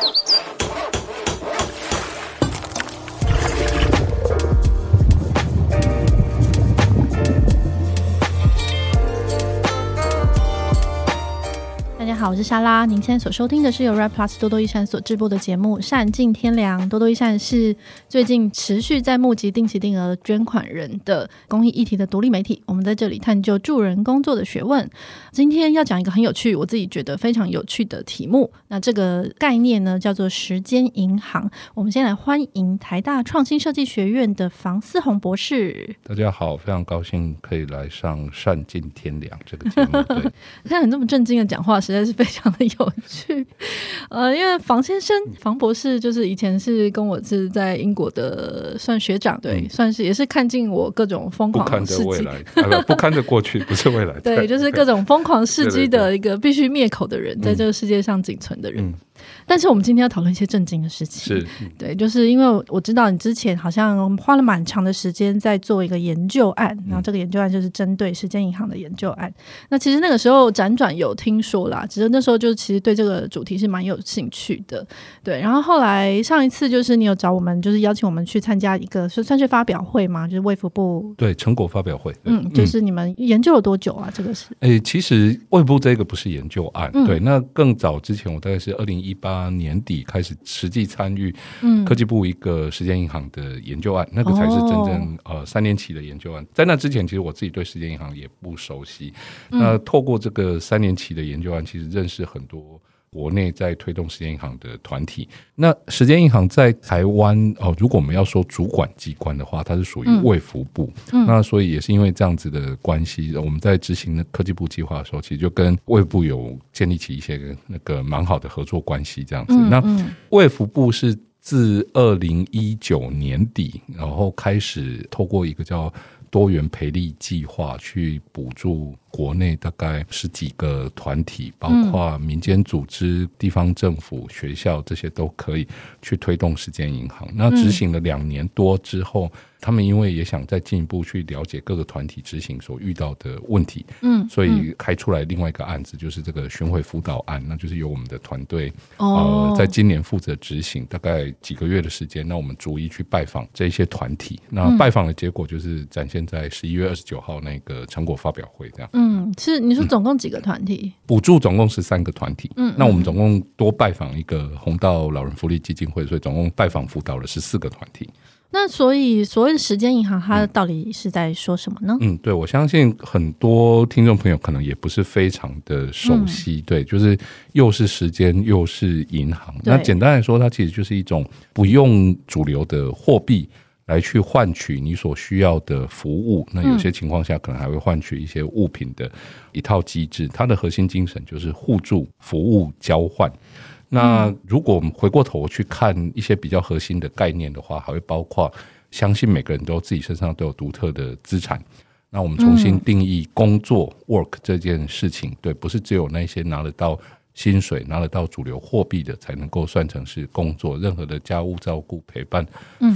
Thank you. 好，我是莎拉。您现在所收听的是由 Red Plus 多多益善所制播的节目《善尽天良》。多多益善是最近持续在募集定期定额捐款人的公益议题的独立媒体。我们在这里探究助人工作的学问。今天要讲一个很有趣，我自己觉得非常有趣的题目。那这个概念呢，叫做时间银行。我们先来欢迎台大创新设计学院的房思宏博士。大家好，非常高兴可以来上《善尽天良》这个节目。对，看你这么震惊的讲话，实在是。是非常的有趣，呃，因为房先生、房博士就是以前是跟我是在英国的，算学长，对，嗯、算是也是看尽我各种疯狂的事迹，不堪的过去，不是未来，对，就是各种疯狂事迹的一个必须灭口的人，在这个世界上仅存的人。嗯但是我们今天要讨论一些正经的事情，是对，就是因为我知道你之前好像花了蛮长的时间在做一个研究案，然后这个研究案就是针对时间银行的研究案。那其实那个时候辗转有听说啦，只是那时候就其实对这个主题是蛮有兴趣的，对。然后后来上一次就是你有找我们，就是邀请我们去参加一个是算是发表会嘛，就是卫福部对成果发表会，嗯，就是你们研究了多久啊？这个是诶，其实卫部这个不是研究案，嗯、对，那更早之前我大概是二零一八。年底开始实际参与科技部一个时间银行的研究案，嗯、那个才是真正呃三年期的研究案。在那之前，其实我自己对时间银行也不熟悉。嗯、那透过这个三年期的研究案，其实认识很多。国内在推动时间银行的团体，那时间银行在台湾哦，如果我们要说主管机关的话，它是属于卫福部。嗯，那所以也是因为这样子的关系，我们在执行的科技部计划的时候，其实就跟卫部有建立起一些那个蛮好的合作关系。这样子，那卫福部是自二零一九年底，然后开始透过一个叫多元培力计划去补助。国内大概十几个团体，包括民间组织、地方政府、学校这些都可以去推动时间银行。那执行了两年多之后，他们因为也想再进一步去了解各个团体执行所遇到的问题，嗯，所以开出来另外一个案子，就是这个巡回辅导案，那就是由我们的团队呃，在今年负责执行，大概几个月的时间。那我们逐一去拜访这些团体，那拜访的结果就是展现在十一月二十九号那个成果发表会这样。嗯，是你说总共几个团体？嗯、补助总共是三个团体。嗯，那我们总共多拜访一个红道老人福利基金会，所以总共拜访辅导了十四个团体。那所以所谓的时间银行，它到底是在说什么呢？嗯，对，我相信很多听众朋友可能也不是非常的熟悉。嗯、对，就是又是时间又是银行。那简单来说，它其实就是一种不用主流的货币。来去换取你所需要的服务，那有些情况下可能还会换取一些物品的一套机制。它的核心精神就是互助、服务、交换。那如果我们回过头去看一些比较核心的概念的话，还会包括相信每个人都自己身上都有独特的资产。那我们重新定义工作 work 这件事情，对，不是只有那些拿得到。薪水拿得到主流货币的才能够算成是工作，任何的家务照顾、陪伴、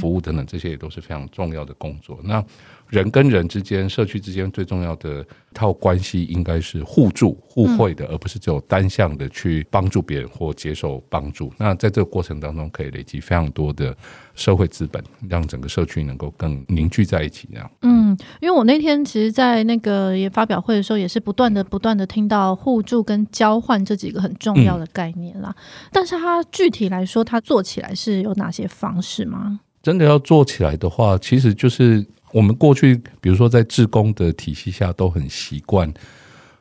服务等等，这些也都是非常重要的工作。那人跟人之间、社区之间最重要的一套关系，应该是互助互惠的，而不是只有单向的去帮助别人或接受帮助。那在这个过程当中，可以累积非常多的社会资本，让整个社区能够更凝聚在一起。这样，嗯，因为我那天其实，在那个也发表会的时候，也是不断的、不断的听到互助跟交换这几个很重要的概念啦。嗯、但是它具体来说，它做起来是有哪些方式吗？真的要做起来的话，其实就是。我们过去，比如说在志工的体系下，都很习惯，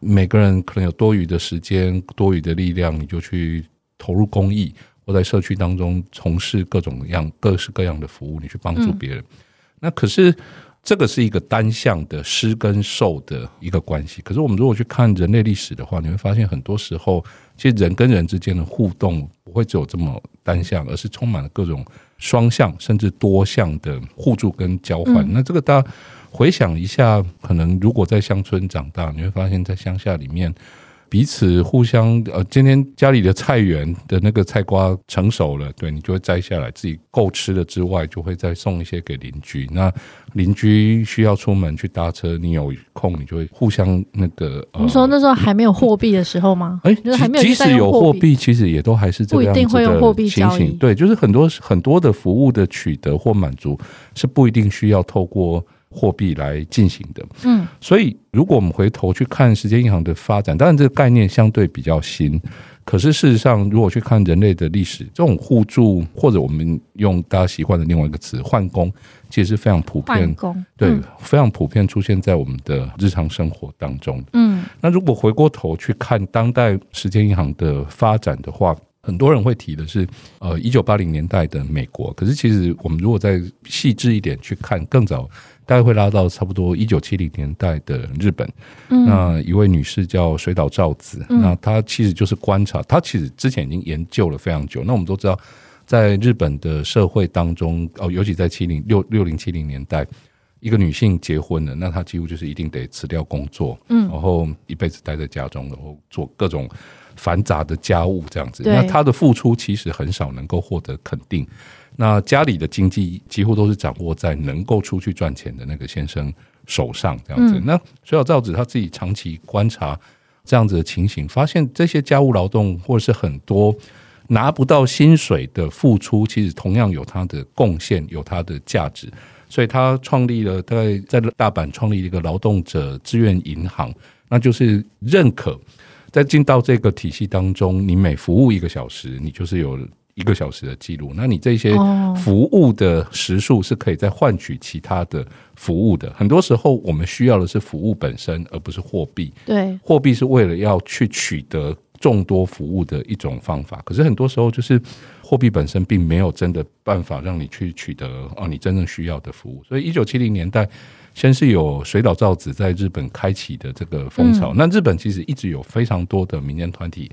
每个人可能有多余的时间、多余的力量，你就去投入公益，或在社区当中从事各种各样、各式各样的服务，你去帮助别人。嗯、那可是这个是一个单向的施跟受的一个关系。可是我们如果去看人类历史的话，你会发现很多时候，其实人跟人之间的互动不会只有这么单向，而是充满了各种。双向甚至多项的互助跟交换，嗯、那这个大家回想一下，可能如果在乡村长大，你会发现在乡下里面，彼此互相呃，今天家里的菜园的那个菜瓜成熟了，对，你就会摘下来自己够吃的之外，就会再送一些给邻居。那邻居需要出门去搭车，你有空你就会互相那个。你说那时候还没有货币的时候吗？哎、欸，即使有货币，其实也都还是这样子的情形。不一定会用货币交易。对，就是很多很多的服务的取得或满足是不一定需要透过。货币来进行的，嗯，所以如果我们回头去看时间银行的发展，当然这个概念相对比较新，可是事实上，如果去看人类的历史，这种互助或者我们用大家习惯的另外一个词“换工”，其实是非常普遍，对，嗯，非常普遍出现在我们的日常生活当中。嗯，那如果回过头去看当代时间银行的发展的话，很多人会提的是，呃，一九八零年代的美国，可是其实我们如果再细致一点去看，更早。大概会拉到差不多一九七零年代的日本，嗯，那一位女士叫水岛照子，嗯，那她其实就是观察，她其实之前已经研究了非常久。那我们都知道，在日本的社会当中，哦，尤其在七零六六零七零年代，一个女性结婚了，那她几乎就是一定得辞掉工作，嗯，然后一辈子待在家中，然后做各种繁杂的家务这样子。那她的付出其实很少能够获得肯定。那家里的经济几乎都是掌握在能够出去赚钱的那个先生手上，这样子。嗯、那水岛造子他自己长期观察这样子的情形，发现这些家务劳动或者是很多拿不到薪水的付出，其实同样有它的贡献，有它的价值。所以他创立了，大概在大阪创立了一个劳动者志愿银行，那就是认可在进到这个体系当中，你每服务一个小时，你就是有。一个小时的记录，那你这些服务的时数是可以再换取其他的服务的。很多时候，我们需要的是服务本身，而不是货币。对，货币是为了要去取得众多服务的一种方法。可是很多时候，就是货币本身并没有真的办法让你去取得哦，你真正需要的服务。所以，一九七零年代，先是有水岛造子在日本开启的这个风潮。那日本其实一直有非常多的民间团体。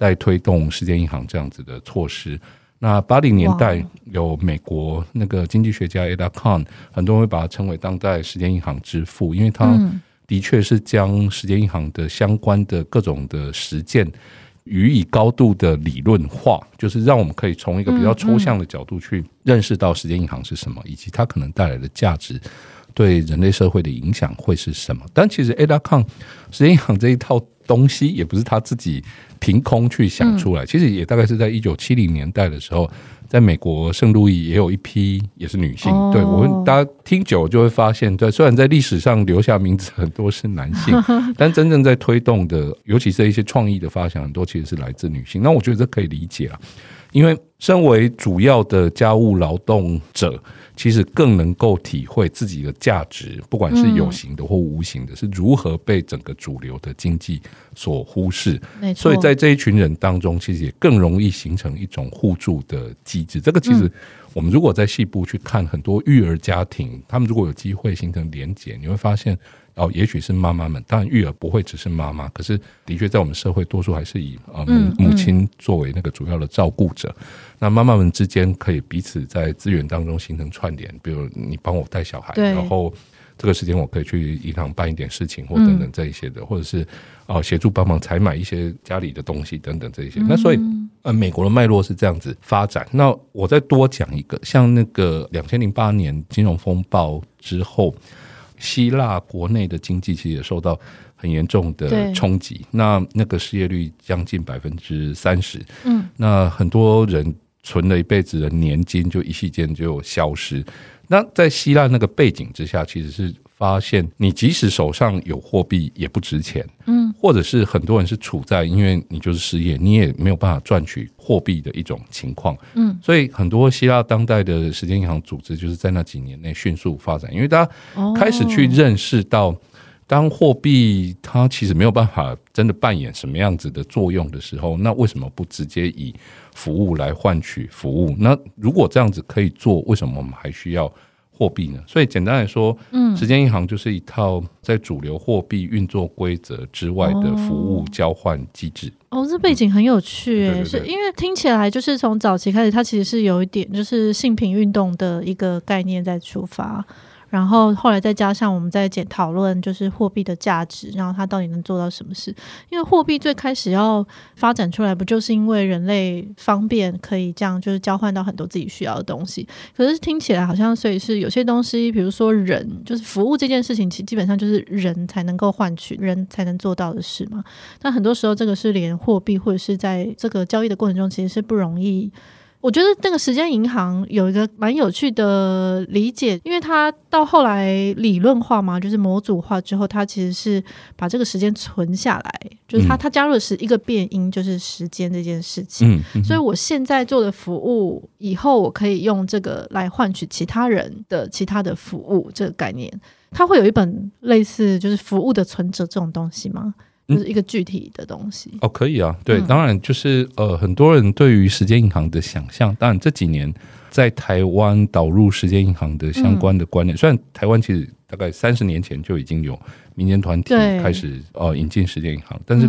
在推动时间银行这样子的措施。那八零年代有美国那个经济学家 Eda Kahn，很多人会把它称为当代时间银行之父，因为他的确是将时间银行的相关的各种的实践予以高度的理论化，就是让我们可以从一个比较抽象的角度去认识到时间银行是什么，以及它可能带来的价值对人类社会的影响会是什么。但其实 Eda Kahn 时间银行这一套东西也不是他自己。凭空去想出来，其实也大概是在一九七零年代的时候，在美国圣路易也有一批也是女性。对，我们大家听久就会发现，对，虽然在历史上留下名字很多是男性，但真正在推动的，尤其是一些创意的发想，很多其实是来自女性。那我觉得这可以理解了，因为身为主要的家务劳动者。其实更能够体会自己的价值，不管是有形的或无形的，是如何被整个主流的经济所忽视。所以在这一群人当中，其实也更容易形成一种互助的机制。这个其实我们如果在细部去看很多育儿家庭，他们如果有机会形成连结，你会发现。哦，也许是妈妈们，当然育儿不会只是妈妈，可是的确在我们社会，多数还是以呃母母亲作为那个主要的照顾者。那妈妈们之间可以彼此在资源当中形成串联，比如你帮我带小孩，然后这个时间我可以去银行办一点事情，或等等这一些的，嗯、或者是啊协助帮忙采买一些家里的东西等等这一些。嗯、那所以呃，美国的脉络是这样子发展。那我再多讲一个，像那个两千零八年金融风暴之后。希腊国内的经济其实也受到很严重的冲击，那那个失业率将近百分之三十，嗯，那很多人存了一辈子的年金就一夕间就消失。那在希腊那个背景之下，其实是。发现你即使手上有货币也不值钱，嗯，或者是很多人是处在因为你就是失业，你也没有办法赚取货币的一种情况，嗯，所以很多希腊当代的时间银行组织就是在那几年内迅速发展，因为大家开始去认识到，当货币它其实没有办法真的扮演什么样子的作用的时候，那为什么不直接以服务来换取服务？那如果这样子可以做，为什么我们还需要？货币呢？所以简单来说，嗯，时间银行就是一套在主流货币运作规则之外的服务交换机制。哦，这背景很有趣，诶，是因为听起来就是从早期开始，它其实是有一点就是性平运动的一个概念在出发。然后后来再加上我们在检讨论，就是货币的价值，然后它到底能做到什么事？因为货币最开始要发展出来，不就是因为人类方便可以这样，就是交换到很多自己需要的东西。可是听起来好像，所以是有些东西，比如说人，就是服务这件事情，其基本上就是人才能够换取，人才能做到的事嘛。但很多时候，这个是连货币或者是在这个交易的过程中，其实是不容易。我觉得那个时间银行有一个蛮有趣的理解，因为它到后来理论化嘛，就是模组化之后，它其实是把这个时间存下来，就是它它加入的是一个变音，就是时间这件事情。嗯嗯、所以我现在做的服务，以后我可以用这个来换取其他人的其他的服务，这个概念，它会有一本类似就是服务的存折这种东西吗？就是一个具体的东西、嗯、哦，可以啊，对，嗯、当然就是呃，很多人对于时间银行的想象，当然这几年在台湾导入时间银行的相关的观念，嗯、虽然台湾其实大概三十年前就已经有民间团体开始呃引进时间银行，但是。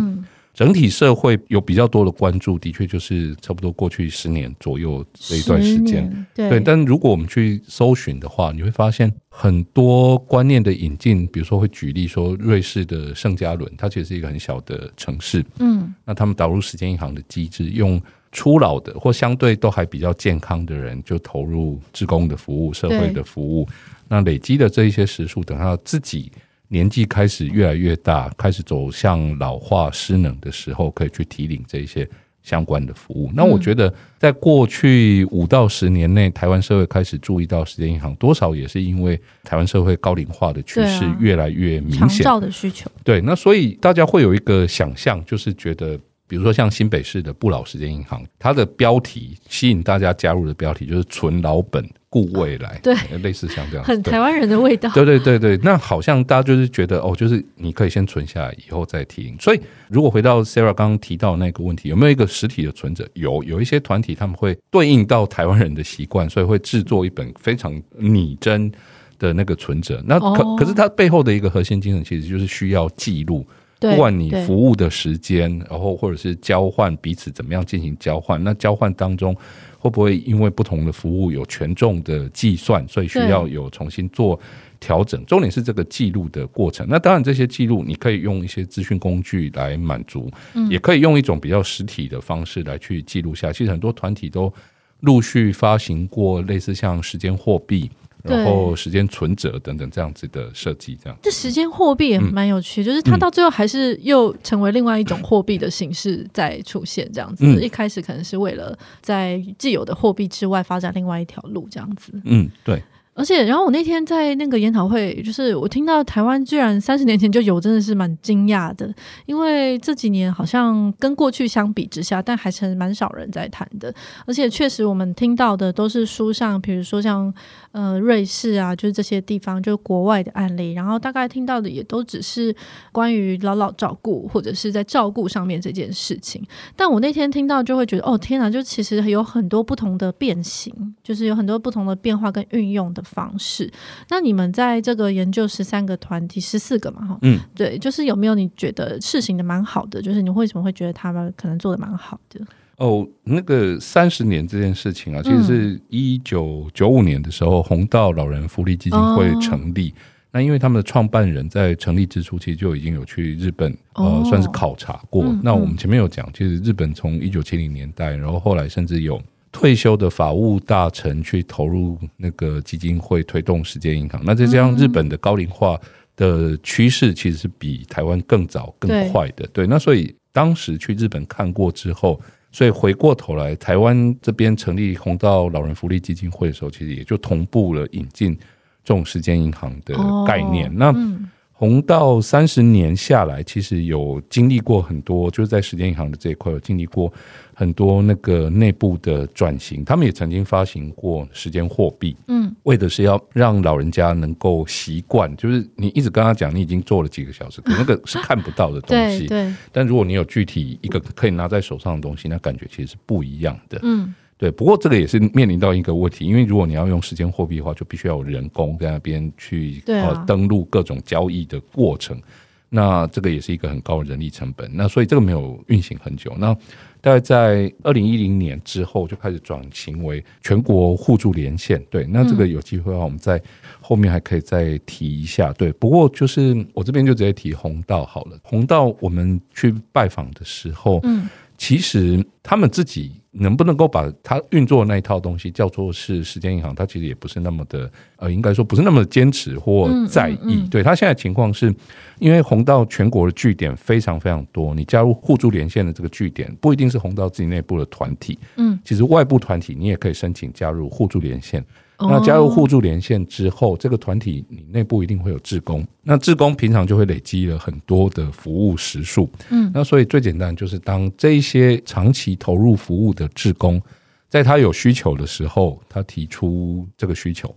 嗯整体社会有比较多的关注，的确就是差不多过去十年左右这一段时间。对，对，但如果我们去搜寻的话，你会发现很多观念的引进，比如说会举例说，瑞士的圣加仑，它其实是一个很小的城市。嗯，那他们导入时间银行的机制，用初老的或相对都还比较健康的人，就投入职工的服务、社会的服务。那累积的这一些时数，等他自己。年纪开始越来越大，开始走向老化失能的时候，可以去提领这一些相关的服务。那我觉得，在过去五到十年内，台湾社会开始注意到时间银行，多少也是因为台湾社会高龄化的趋势越来越明显，长照的需求。对，那所以大家会有一个想象，就是觉得。比如说像新北市的不老时间银行，它的标题吸引大家加入的标题就是“存老本顾未来”，对，类似像这样，很台湾人的味道。对对对对，那好像大家就是觉得哦，就是你可以先存下来，以后再提领。所以如果回到 Sarah 刚刚提到那个问题，有没有一个实体的存折？有，有一些团体他们会对应到台湾人的习惯，所以会制作一本非常拟真的那个存折。那可、哦、可是它背后的一个核心精神，其实就是需要记录。不管你服务的时间，然后或者是交换彼此怎么样进行交换，那交换当中会不会因为不同的服务有权重的计算，所以需要有重新做调整？重点是这个记录的过程。那当然这些记录你可以用一些资讯工具来满足，也可以用一种比较实体的方式来去记录下。其实很多团体都陆续发行过类似像时间货币。然后时间存折等等这样子的设计，这样这时间货币也蛮有趣，嗯、就是它到最后还是又成为另外一种货币的形式在出现，这样子。嗯、一开始可能是为了在既有的货币之外发展另外一条路，这样子。嗯，对。而且，然后我那天在那个研讨会，就是我听到台湾居然三十年前就有，真的是蛮惊讶的。因为这几年好像跟过去相比之下，但还是蛮少人在谈的。而且确实，我们听到的都是书上，比如说像呃瑞士啊，就是这些地方，就是国外的案例。然后大概听到的也都只是关于老老照顾或者是在照顾上面这件事情。但我那天听到就会觉得，哦天哪，就其实有很多不同的变形，就是有很多不同的变化跟运用的方式，那你们在这个研究十三个团体，十四个嘛，哈，嗯，对，就是有没有你觉得事情的蛮好的？就是你为什么会觉得他们可能做的蛮好的？哦，那个三十年这件事情啊，其实是一九九五年的时候，红道老人福利基金会成立。哦、那因为他们的创办人在成立之初，其实就已经有去日本，哦、呃，算是考察过。嗯、那我们前面有讲，其实日本从一九七零年代，然后后来甚至有。退休的法务大臣去投入那个基金会，推动时间银行。那再加上日本的高龄化的趋势，其实是比台湾更早、更快的。对，对，那所以当时去日本看过之后，所以回过头来台湾这边成立红道老人福利基金会的时候，其实也就同步了引进这种时间银行的概念。哦、那、嗯弘道三十年下来，其实有经历过很多，就是在时间银行的这一块有经历过很多那个内部的转型。他们也曾经发行过时间货币，嗯，为的是要让老人家能够习惯，就是你一直跟他讲你已经做了几个小时，可那个是看不到的东西。对，但如果你有具体一个可以拿在手上的东西，那感觉其实是不一样的。嗯。对，不过这个也是面临到一个问题，因为如果你要用时间货币的话，就必须要有人工在那边去呃登录各种交易的过程。那这个也是一个很高的人力成本。那所以这个没有运行很久。那大概在二零一零年之后就开始转型为全国互助连线。对，那这个有机会的话，我们在后面还可以再提一下。对，不过就是我这边就直接提红道好了。红道我们去拜访的时候，嗯。其实他们自己能不能够把他运作的那一套东西叫做是时间银行，他其实也不是那么的呃，应该说不是那么坚持或在意。嗯嗯嗯、对他现在情况是，因为红到全国的据点非常非常多，你加入互助连线的这个据点不一定是红到自己内部的团体，嗯，其实外部团体你也可以申请加入互助连线。那加入互助连线之后，这个团体你内部一定会有志工，那志工平常就会累积了很多的服务时数，嗯，那所以最简单就是当这一些长期投入服务的志工，在他有需求的时候，他提出这个需求，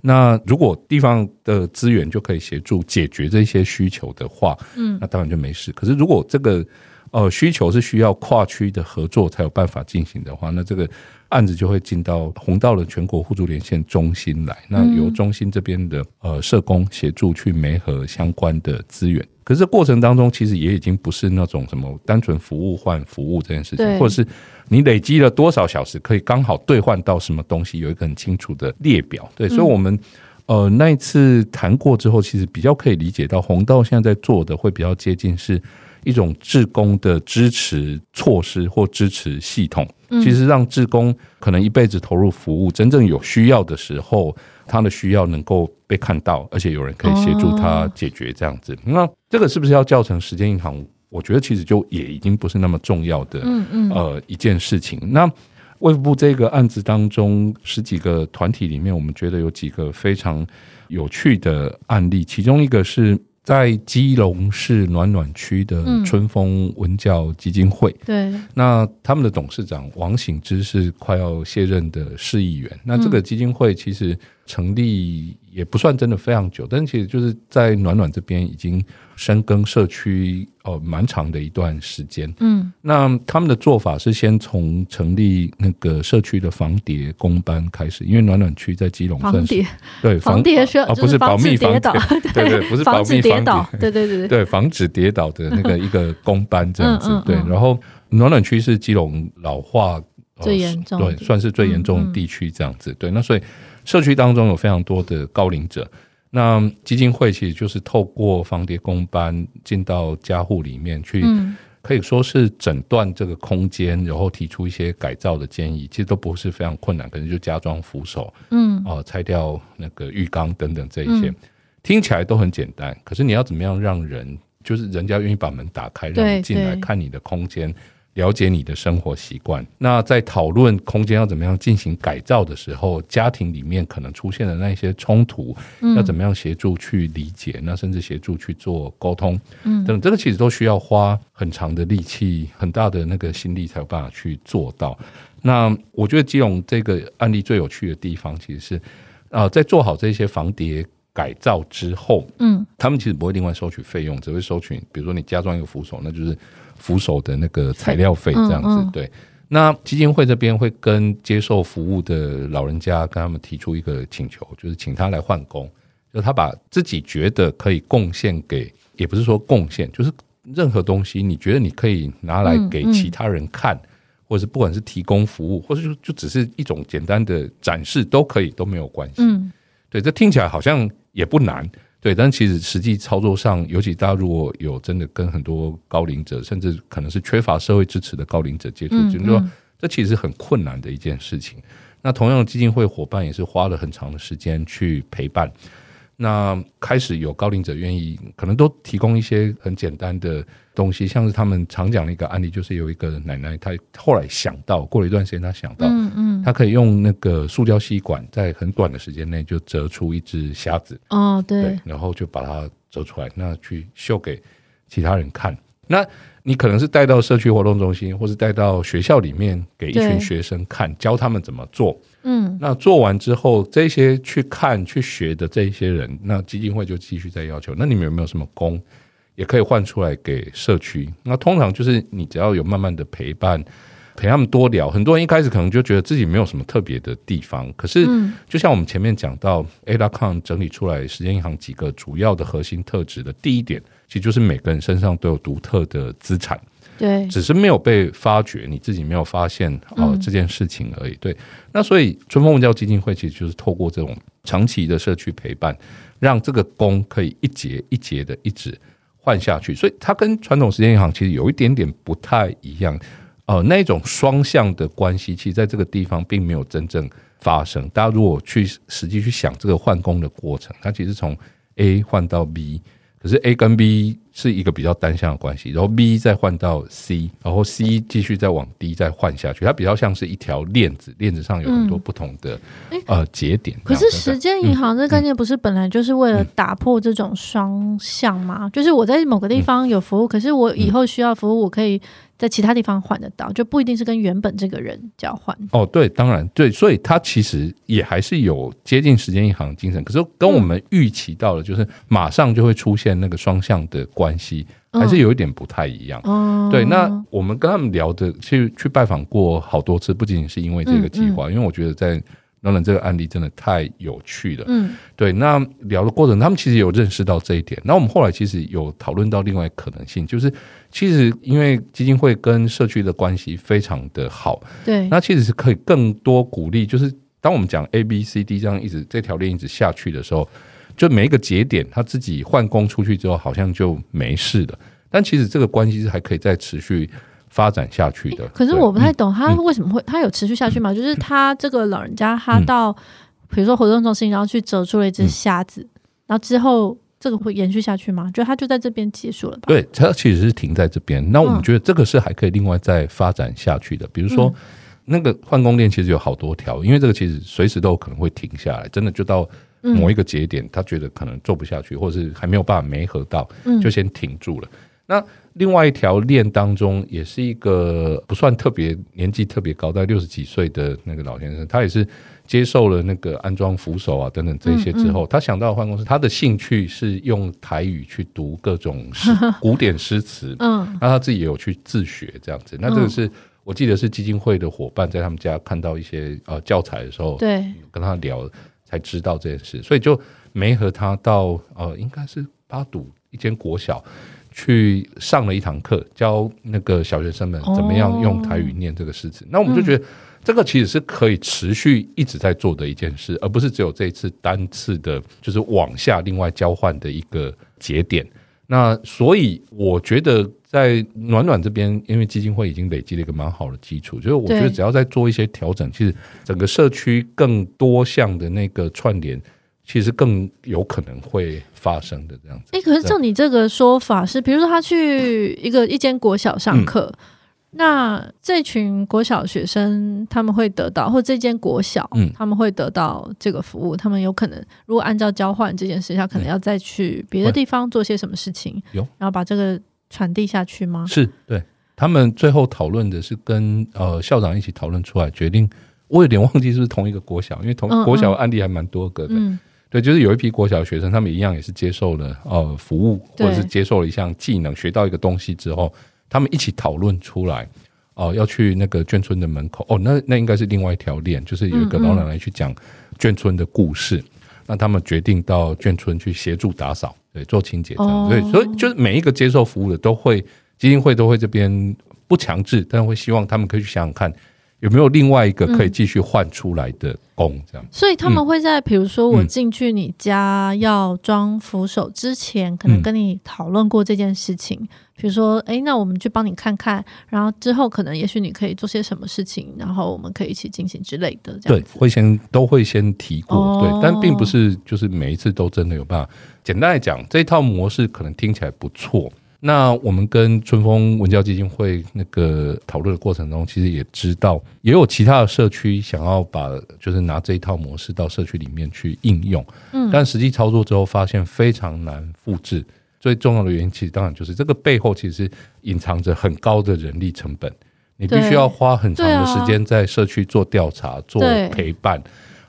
那如果地方的资源就可以协助解决这些需求的话，嗯，那当然就没事。可是如果这个呃需求是需要跨区的合作才有办法进行的话，那这个。案子就会进到红道的全国互助连线中心来，那由中心这边的呃社工协助去媒合相关的资源。可是这过程当中，其实也已经不是那种什么单纯服务换服务这件事情，或者是你累积了多少小时可以刚好兑换到什么东西，有一个很清楚的列表。对，所以我们呃那一次谈过之后，其实比较可以理解到红道现在在做的会比较接近是一种志工的支持措施或支持系统。其实让志工可能一辈子投入服务，真正有需要的时候，他的需要能够被看到，而且有人可以协助他解决这样子。那这个是不是要叫成时间银行？我觉得其实就也已经不是那么重要的，呃，一件事情。那卫福部这个案子当中，十几个团体里面，我们觉得有几个非常有趣的案例，其中一个是。在基隆市暖暖区的春风文教基金会，嗯、对，那他们的董事长王醒之是快要卸任的市议员。那这个基金会其实成立也不算真的非常久，但其实就是在暖暖这边已经深耕社区哦蛮长的一段时间。嗯，那他们的做法是先从成立那个社区的防跌工班开始，因为暖暖区在基隆算是对防跌是哦不是保密防跌，对对不是 保密防跌，对对对对防止跌倒的那个 一个工班这样子。对，然后暖暖区是基隆老化最严重，对算是最严重的地区这样子。对，那所以社区当中有非常多的高龄者。那基金会其实就是透过防跌工班进到家户里面去，可以说是诊断这个空间，然后提出一些改造的建议，其实都不是非常困难，可能就加装扶手，嗯，哦，拆掉那个浴缸等等这一些，听起来都很简单。可是你要怎么样让人，就是人家愿意把门打开，让你进来看你的空间？了解你的生活习惯，那在讨论空间要怎么样进行改造的时候，家庭里面可能出现的那些冲突，要怎么样协助去理解？那甚至协助去做沟通，嗯，等这个其实都需要花很长的力气、很大的那个心力才有办法去做到。那我觉得基隆这个案例最有趣的地方，其实是啊，在做好这些防跌改造之后，嗯，他们其实不会另外收取费用，只会收取，比如说你加装一个扶手，那就是。扶手的那个材料费这样子，嗯嗯、对。那基金会这边会跟接受服务的老人家跟他们提出一个请求，就是请他来换工，就他把自己觉得可以贡献给，也不是说贡献，就是任何东西，你觉得你可以拿来给其他人看，或者是不管是提供服务，或者就就只是一种简单的展示都可以，都没有关系。嗯，对，这听起来好像也不难。对，但其实实际操作上，尤其大家如果有真的跟很多高龄者，甚至可能是缺乏社会支持的高龄者接触，就是说这其实是很困难的一件事情。那同样，基金会伙伴也是花了很长的时间去陪伴。那开始有高龄者愿意，可能都提供一些很简单的东西，像是他们常讲的一个案例，就是有一个奶奶，她后来想到，过了一段时间，她想到，嗯嗯，她可以用那个塑胶吸管，在很短的时间内就折出一只虾子，哦，对，然后就把它折出来，那去秀给其他人看，那。你可能是带到社区活动中心，或是带到学校里面给一群学生看，教他们怎么做。嗯，那做完之后，这些去看、去学的这一些人，那基金会就继续在要求。那你们有没有什么工，也可以换出来给社区？那通常就是你只要有慢慢的陪伴，陪他们多聊。很多人一开始可能就觉得自己没有什么特别的地方，可是就像我们前面讲到，A.com 整理出来时间银行几个主要的核心特质的第一点。其实就是每个人身上都有独特的资产，对，只是没有被发掘，你自己没有发现哦、呃、这件事情而已。对，那所以春风文教基金会其实就是透过这种长期的社区陪伴，让这个功可以一节一节的一直换下去。所以它跟传统时间银行其实有一点点不太一样。呃，那种双向的关系，其实在这个地方并没有真正发生。大家如果去实际去想这个换工的过程，它其实从 A 换到 B，可是 A 跟 B 是一个比较单向的关系，然后 B 再换到 C，然后 C 继续再往 D 再换下去，它比较像是一条链子，链子上有很多不同的、嗯、呃节点。可是时间银行这概念不是本来就是为了打破这种双向吗？嗯、就是我在某个地方有服务，嗯、可是我以后需要服务，我可以。在其他地方换得到，就不一定是跟原本这个人交换。哦，对，当然对，所以他其实也还是有接近时间银行的精神，可是跟我们预期到的，就是马上就会出现那个双向的关系，还是有一点不太一样。哦，对，那我们跟他们聊的，去去拜访过好多次，不仅仅是因为这个计划，因为我觉得在。当然，这个案例真的太有趣了。嗯，对。那聊的过程，他们其实有认识到这一点。那我们后来其实有讨论到另外可能性，就是其实因为基金会跟社区的关系非常的好，对。那其实是可以更多鼓励，就是当我们讲 A、B、C、D 这样一直这条链一直下去的时候，就每一个节点他自己换工出去之后，好像就没事了。但其实这个关系是还可以再持续。发展下去的，可是我不太懂他为什么会他有持续下去吗？就是他这个老人家，他到比如说活动中心，然后去折出了一只虾子，然后之后这个会延续下去吗？就他就在这边结束了吧？对，他其实是停在这边。那我们觉得这个是还可以另外再发展下去的。比如说那个换工链其实有好多条，因为这个其实随时都有可能会停下来，真的就到某一个节点，他觉得可能做不下去，或者是还没有办法没合到，就先停住了。那另外一条链当中，也是一个不算特别年纪特别高，大概六十几岁的那个老先生，他也是接受了那个安装扶手啊等等这些之后，他想到换公司，他的兴趣是用台语去读各种诗 古典诗词，嗯，那他自己也有去自学这样子。那这个是我记得是基金会的伙伴在他们家看到一些呃教材的时候，对，跟他聊才知道这件事，所以就没和他到呃应该是八堵一间国小。去上了一堂课，教那个小学生们怎么样用台语念这个诗词。那我们就觉得这个其实是可以持续一直在做的一件事，而不是只有这一次单次的，就是往下另外交换的一个节点。那所以我觉得在暖暖这边，因为基金会已经累积了一个蛮好的基础，就是我觉得只要再做一些调整，其实整个社区更多项的那个串联。其实更有可能会发生的这样子。哎、欸，可是照你这个说法是，比如说他去一个一间国小上课，嗯、那这群国小学生他们会得到，或这间国小嗯。他们会得到这个服务，嗯、他们有可能如果按照交换这件事，他可能要再去别的地方做些什么事情，有、嗯，然后把这个传递下去吗？是，对，他们最后讨论的是跟呃校长一起讨论出来决定，我有点忘记是不是同一个国小，因为同国小的案例还蛮多个的。嗯。嗯对，就是有一批国小学生，他们一样也是接受了呃服务，或者是接受了一项技能，学到一个东西之后，他们一起讨论出来，哦、呃，要去那个眷村的门口，哦，那那应该是另外一条链，就是有一个老奶奶去讲眷村的故事，嗯嗯，那他们决定到眷村去协助打扫，对，做清洁这样，对，所以就是每一个接受服务的都会基金会都会这边不强制，但会希望他们可以去想想看。有没有另外一个可以继续换出来的工？这样、嗯，所以他们会在比如说我进去你家要装扶手之前，嗯、可能跟你讨论过这件事情。比如说，哎，那我们去帮你看看，然后之后可能也许你可以做些什么事情，然后我们可以一起进行之类的。这样子。对，会先都会先提过，哦、对，但并不是就是每一次都真的有办法。简单来讲，这一套模式可能听起来不错。那我们跟春风文教基金会那个讨论的过程中，其实也知道，也有其他的社区想要把就是拿这一套模式到社区里面去应用，嗯，但实际操作之后发现非常难复制。最重要的原因，其实当然就是这个背后其实隐藏着很高的人力成本，你必须要花很长的时间在社区做调查、做陪伴，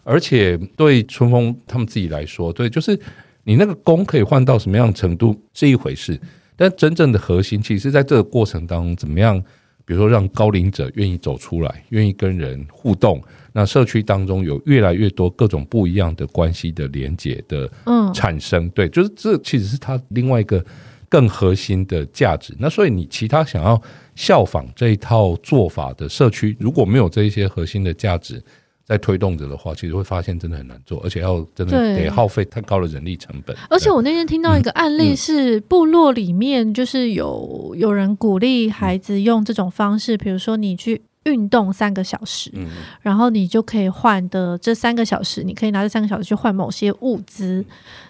而且对春风他们自己来说，对，就是你那个工可以换到什么样的程度是一回事。但真正的核心，其实在这个过程当中，怎么样？比如说，让高龄者愿意走出来，愿意跟人互动。那社区当中有越来越多各种不一样的关系的连接的产生，嗯，对，就是这其实是它另外一个更核心的价值。那所以你其他想要效仿这一套做法的社区，如果没有这一些核心的价值。在推动着的话，其实会发现真的很难做，而且要真的得耗费太高的人力成本。而且我那天听到一个案例是，部落里面就是有有人鼓励孩子用这种方式，比如说你去运动三个小时，然后你就可以换的这三个小时，你可以拿这三个小时去换某些物资。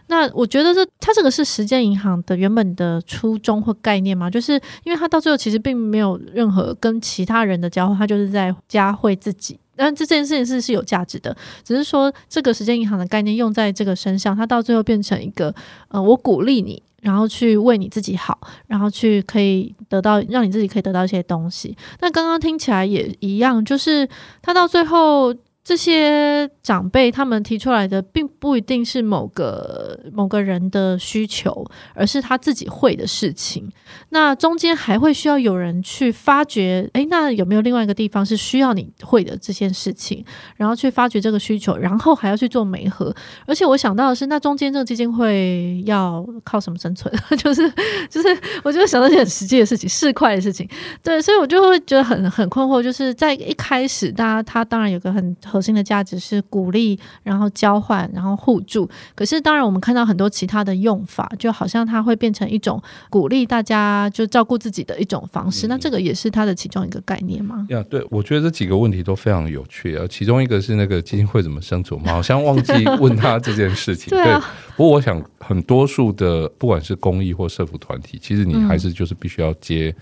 那我觉得这它这个是时间银行的原本的初衷或概念嘛，就是因为它到最后其实并没有任何跟其他人的交换，它就是在加惠自己。但这件事情是是有价值的，只是说这个时间银行的概念用在这个身上，它到最后变成一个，呃，我鼓励你，然后去为你自己好，然后去可以得到，让你自己可以得到一些东西。那刚刚听起来也一样，就是他到最后。这些长辈他们提出来的，并不一定是某个某个人的需求，而是他自己会的事情。那中间还会需要有人去发掘，诶，那有没有另外一个地方是需要你会的这件事情？然后去发掘这个需求，然后还要去做媒合。而且我想到的是，那中间这个基金会要靠什么生存？就 是就是，我就想到一些很实际的事情，市侩的事情。对，所以我就会觉得很很困惑，就是在一开始，大家他当然有个很。核心的价值是鼓励，然后交换，然后互助。可是，当然我们看到很多其他的用法，就好像它会变成一种鼓励大家就照顾自己的一种方式。嗯、那这个也是它的其中一个概念吗？呀，对，我觉得这几个问题都非常有趣。啊其中一个是那个基金会怎么生存，我们好像忘记问他这件事情。对，啊、对，不过我想，很多数的不管是公益或社服团体，其实你还是就是必须要接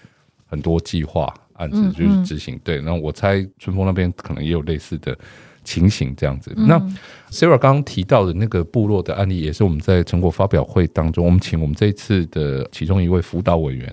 很多计划。案子就是执行，对，然后我猜春风那边可能也有类似的情形这样子。嗯、那 Sarah 刚刚提到的那个部落的案例，也是我们在成果发表会当中，我们请我们这一次的其中一位辅导委员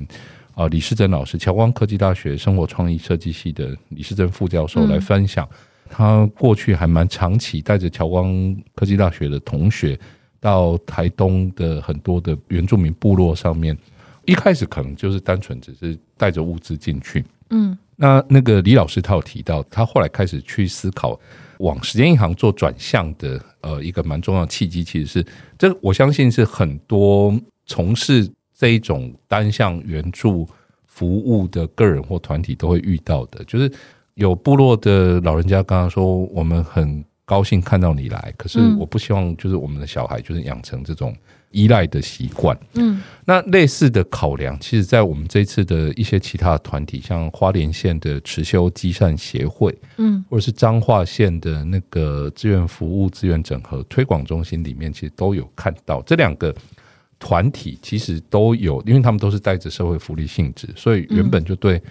啊、呃、李世珍老师，侨光科技大学生活创意设计系的李世珍副教授来分享，嗯、他过去还蛮长期带着侨光科技大学的同学到台东的很多的原住民部落上面，一开始可能就是单纯只是带着物资进去。嗯，那那个李老师他有提到，他后来开始去思考往时间银行做转向的，呃，一个蛮重要的契机，其实是这，我相信是很多从事这一种单向援助服务的个人或团体都会遇到的，就是有部落的老人家刚刚说，我们很高兴看到你来，可是我不希望就是我们的小孩就是养成这种。依赖的习惯，嗯，那类似的考量，其实，在我们这次的一些其他团体，像花莲县的持修积善协会，嗯，或者是彰化县的那个志愿服务资源整合推广中心里面，其实都有看到。这两个团体，其实都有，因为他们都是带着社会福利性质，所以原本就对。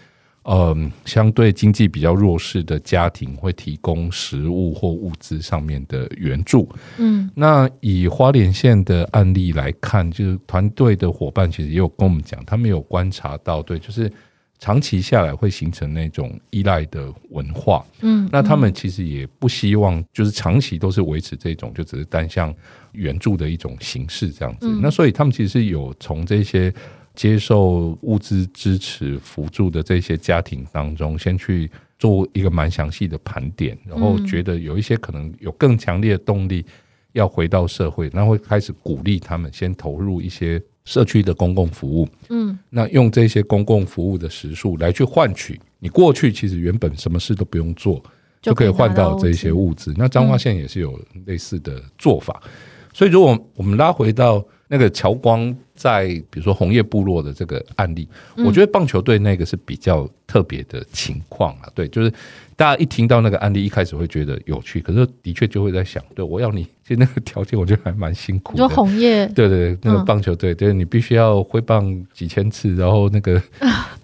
嗯，相对经济比较弱势的家庭会提供食物或物资上面的援助。嗯，那以花莲县的案例来看，就是团队的伙伴其实也有跟我们讲，他们有观察到，对，就是长期下来会形成那种依赖的文化。嗯，那他们其实也不希望就是长期都是维持这种就只是单向援助的一种形式这样子。那所以他们其实是有从这些。接受物资支持辅助的这些家庭当中，先去做一个蛮详细的盘点，然后觉得有一些可能有更强烈的动力要回到社会，那会开始鼓励他们先投入一些社区的公共服务。嗯，那用这些公共服务的时数来去换取你过去其实原本什么事都不用做就可以换到这些物资。那彰化县也是有类似的做法，所以如果我们拉回到那个乔光。在比如说红叶部落的这个案例，我觉得棒球队那个是比较特别的情况啊。对，就是大家一听到那个案例，一开始会觉得有趣，可是的确就会在想，对，我要你，其实那个条件我觉得还蛮辛苦的。就红叶，对对对，那个棒球队，对，你必须要挥棒几千次，然后那个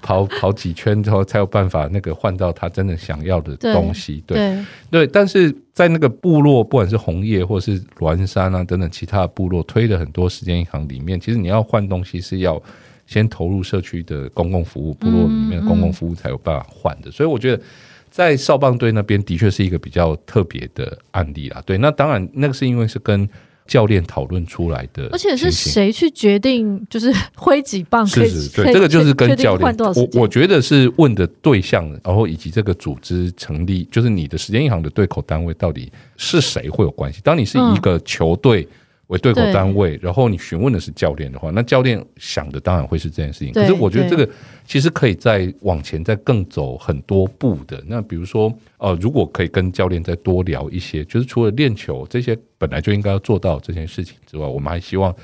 跑跑几圈之后，才有办法那个换到他真的想要的东西。对对对，但是在那个部落，不管是红叶或是栾山啊等等其他的部落，推了很多时间银行里面，其实你要。换东西是要先投入社区的公共服务，部落里面的公共服务才有办法换的。所以我觉得在少棒队那边的确是一个比较特别的案例啦。对，那当然那个是因为是跟教练讨论出来的，而且是谁去决定就是挥几棒？是是，对，这个就是跟教练。我我觉得是问的对象，然后以及这个组织成立，就是你的时间银行的对口单位到底是谁会有关系？当你是一个球队。为对口单位，然后你询问的是教练的话，那教练想的当然会是这件事情。可是我觉得这个其实可以再往前再更走很多步的。那比如说，呃，如果可以跟教练再多聊一些，就是除了练球这些本来就应该要做到这件事情之外，我们还希望。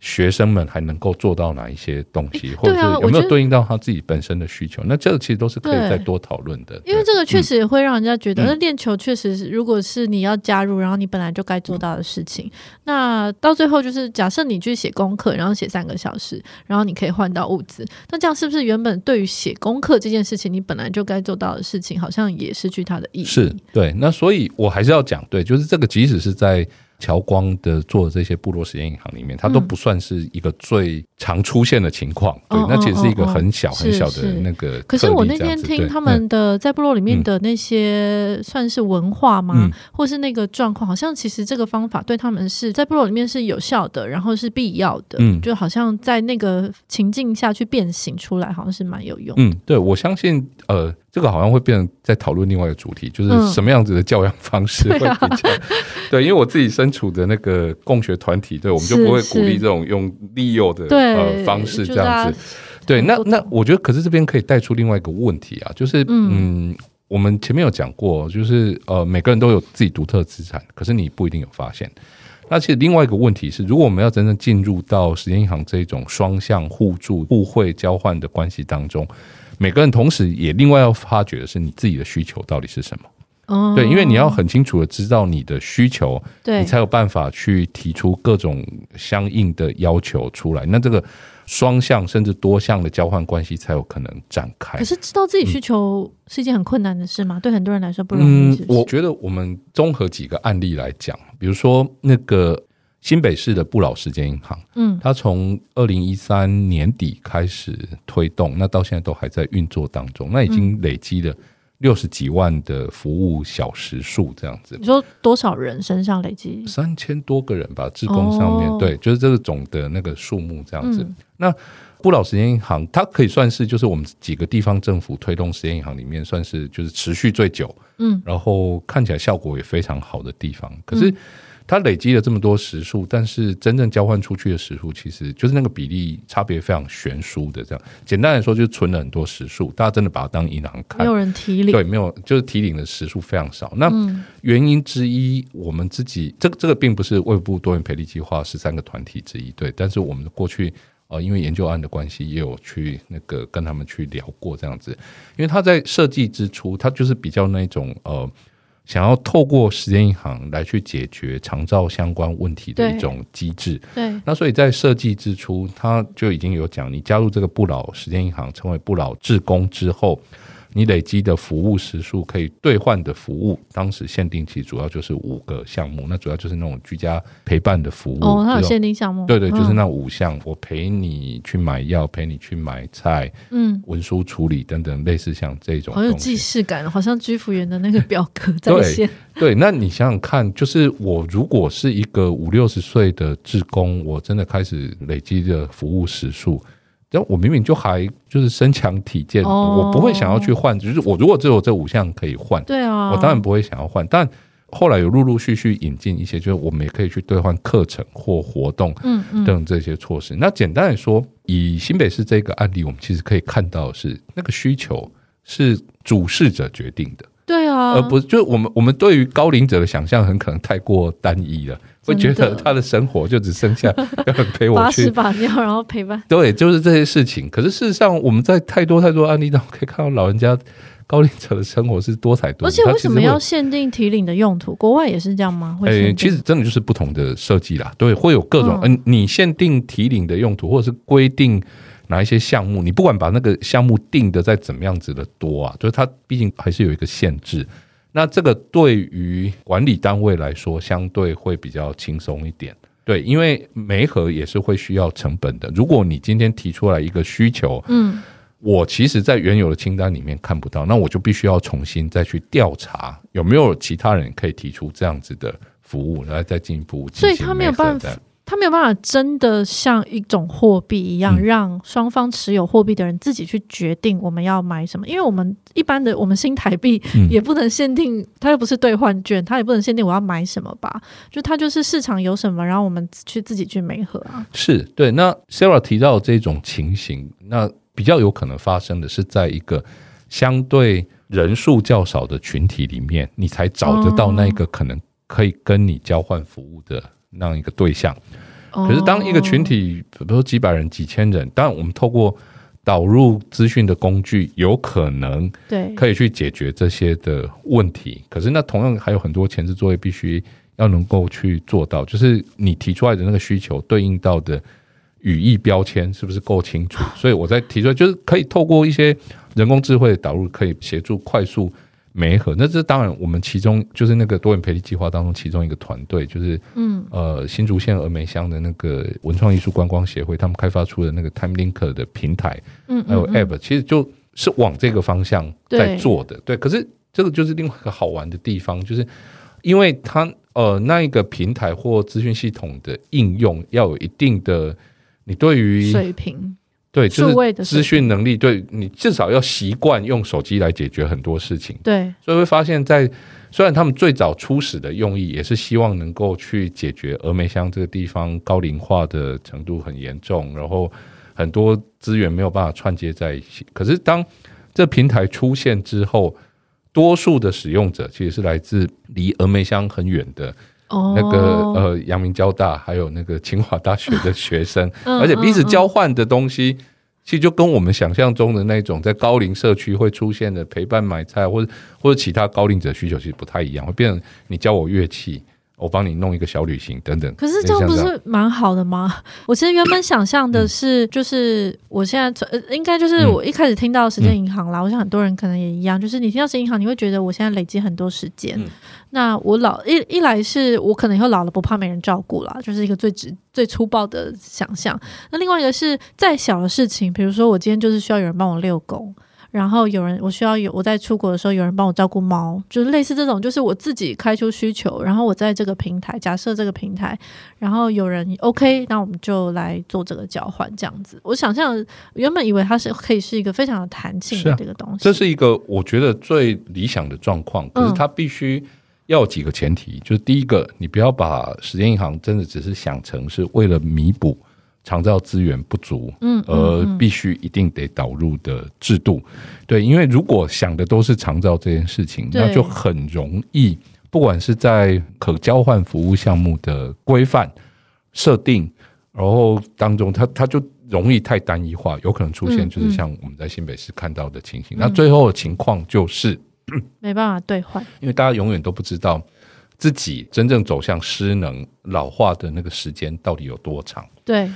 学生们还能够做到哪一些东西，或者是有没有对应到他自己本身的需求？那这个其实都是可以再多讨论的。因为这个确实也会让人家觉得，那练球确实是，如果是你要加入，然后你本来就该做到的事情，那到最后就是假设你去写功课，然后写三个小时，然后你可以换到物资，那这样是不是原本对于写功课这件事情，你本来就该做到的事情，好像也失去它的意义？是对。那所以我还是要讲，对，就是这个，即使是在。侨光的做的这些部落实验银行里面，它都不算是一个最常出现的情况。嗯、对，那其实是一个很小很小的那个。可是我那天听他们的在部落里面的那些算是文化吗？嗯、或是那个状况，好像其实这个方法对他们是在部落里面是有效的，然后是必要的。嗯，就好像在那个情境下去变形出来，好像是蛮有用。嗯，对，我相信呃。这个好像会变成在讨论另外一个主题，就是什么样子的教养方式 会比较、嗯对，因为我自己身处的那个共学团体，对，我们就不会鼓励这种用利诱的呃方式这样子。对，那那我觉得，可是这边可以带出另外一个问题啊，就是嗯，嗯，我们前面有讲过，就是呃，每个人都有自己独特的资产，可是你不一定有发现。那其实另外一个问题是，如果我们要真正进入到时间银行这种双向互助、互惠交换的关系当中。每个人同时也另外要发掘的是你自己的需求到底是什么？哦，对，因为你要很清楚的知道你的需求，对，你才有办法去提出各种相应的要求出来。那这个双向甚至多项的交换关系才有可能展开。可是知道自己需求是一件很困难的事吗？对很多人来说不容易是不是？嗯，我觉得我们综合几个案例来讲，比如说那个。新北市的不老时间银行，嗯，它从二零一三年底开始推动，那到现在都还在运作当中，那已经累积了六十几万的服务小时数，这样子。你说多少人身上累积？三千多个人吧，志工上面，哦、对，就是这个总的那个数目这样子。嗯、那不老时间银行，它可以算是就是我们几个地方政府推动时间银行里面，算是就是持续最久，嗯，然后看起来效果也非常好的地方。可是。它累积了这么多时数，但是真正交换出去的时数，其实就是那个比例差别非常悬殊的。这样简单来说，就是存了很多时数，大家真的把它当银行看，没有人提领，对，没有，就是提领的时数非常少。那原因之一，我们自己这个这个并不是卫部多元培力计划十三个团体之一，对，但是我们过去呃，因为研究案的关系，也有去那个跟他们去聊过这样子，因为他在设计之初，他就是比较那种呃。想要透过时间银行来去解决长照相关问题的一种机制，对，那所以在设计之初，他就已经有讲，你加入这个不老时间银行，成为不老志工之后。你累积的服务时数可以兑换的服务，当时限定期主要就是五个项目，那主要就是那种居家陪伴的服务。哦，它有限定项目。对对，就是那五项，嗯、我陪你去买药，陪你去买菜，嗯，文书处理等等，类似像这种。好有既视感，好像居服员的那个表格在线。对，那你想想看，就是我如果是一个五六十岁的志工，我真的开始累积的服务时数。但我明明就还就是身强体健，哦、我不会想要去换。就是我如果只有这五项可以换，对啊，我当然不会想要换。但后来有陆陆续续引进一些，就是我们也可以去兑换课程或活动，嗯嗯，等这些措施。嗯嗯，那简单来说，以新北市这个案例，我们其实可以看到的是那个需求是主事者决定的。对啊，而不是就是我们我们对于高龄者的想象很可能太过单一了，会觉得他的生活就只剩下要陪我 去把屎把尿，然后陪伴。对，就是这些事情。可是事实上，我们在太多太多案例当中可以看到，老人家高龄者的生活是多彩多。而且为什么要限定提领的用途？国外也是这样吗？会、欸、其实真的就是不同的设计啦。对，会有各种嗯，你限定提领的用途，或者是规定。哪一些项目，你不管把那个项目定的再怎么样子的多啊，就是它毕竟还是有一个限制。那这个对于管理单位来说，相对会比较轻松一点。对，因为媒合也是会需要成本的。如果你今天提出来一个需求，嗯，我其实在原有的清单里面看不到，那我就必须要重新再去调查有没有其他人可以提出这样子的服务，然后再进一步进行。所以他没有办法。他没有办法真的像一种货币一样，嗯、让双方持有货币的人自己去决定我们要买什么。因为我们一般的我们新台币也不能限定，它又不是兑换券，它也不能限定我要买什么吧？就它就是市场有什么，然后我们去自己去媒合啊。是对。那 Sarah 提到这种情形，那比较有可能发生的是，在一个相对人数较少的群体里面，你才找得到那个可能可以跟你交换服务的。那样一个对象，可是当一个群体，比如说几百人、几千人，当然我们透过导入资讯的工具，有可能对可以去解决这些的问题。可是那同样还有很多前置作业必须要能够去做到，就是你提出来的那个需求对应到的语义标签是不是够清楚？所以我在提出来，就是可以透过一些人工智慧的导入，可以协助快速。媒合，那这当然，我们其中就是那个多元培力计划当中其中一个团队，就是嗯呃新竹县峨眉乡的那个文创艺术观光协会，他们开发出的那个 Time Link 的平台，嗯，还有 App，其实就是往这个方向在做的，对。可是这个就是另外一个好玩的地方，就是因为它呃那一个平台或资讯系统的应用要有一定的你对于水平。对，就是资讯能力，对你至少要习惯用手机来解决很多事情。对，所以会发现，在虽然他们最早初始的用意也是希望能够去解决峨眉乡这个地方高龄化的程度很严重，然后很多资源没有办法串接在一起。可是当这平台出现之后，多数的使用者其实是来自离峨眉乡很远的。那个呃，阳明交大还有那个清华大学的学生，而且彼此交换的东西，其实就跟我们想象中的那种在高龄社区会出现的陪伴买菜或者或者其他高龄者需求其实不太一样，会变成你教我乐器。我帮你弄一个小旅行等等，可是这样不是蛮好的吗？我其实原本想象的是，就是我现在呃，应该就是我一开始听到时间银行啦。我想很多人可能也一样，就是你听到时间银行，你会觉得我现在累积很多时间。那我老一一来是我可能以后老了不怕没人照顾了，就是一个最直最粗暴的想象。那另外一个是再小的事情，比如说我今天就是需要有人帮我遛狗。然后有人，我需要有我在出国的时候有人帮我照顾猫，就是类似这种，就是我自己开出需求，然后我在这个平台，假设这个平台，然后有人 OK，那我们就来做这个交换，这样子。我想象原本以为它是可以是一个非常有弹性的这个东西，这是一个我觉得最理想的状况。可是它必须要有几个前提，就是第一个，你不要把时间银行真的只是想成是为了弥补。长照资源不足，嗯，而必须一定得导入的制度，对，因为如果想的都是长照这件事情，那就很容易，不管是在可交换服务项目的规范设定，然后当中，它它就容易太单一化，有可能出现就是像我们在新北市看到的情形，那最后的情况就是 没办法兑换，因为大家永远都不知道自己真正走向失能老化的那个时间到底有多长，对。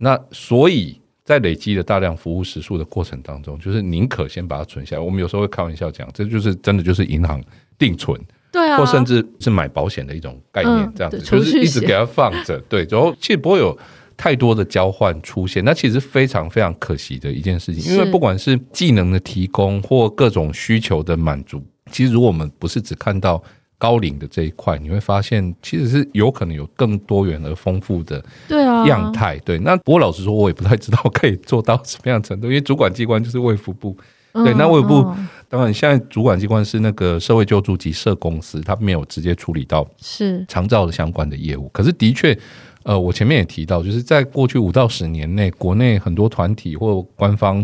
那所以，在累积了大量服务时数的过程当中，就是宁可先把它存下来。我们有时候会开玩笑讲，这就是真的就是银行定存，对啊，或甚至是买保险的一种概念，这样子就是一直给它放着，对，然后其实不会有太多的交换出现。那其实非常非常可惜的一件事情，因为不管是技能的提供或各种需求的满足，其实如果我们不是只看到。高龄的这一块，你会发现其实是有可能有更多元而丰富的对啊样态。对，那不过老实说，我也不太知道可以做到什么样程度，因为主管机关就是卫福部。对，那卫福部当然现在主管机关是那个社会救助及社公司，他没有直接处理到是长照的相关的业务。可是的确，呃，我前面也提到，就是在过去五到十年内，国内很多团体或官方。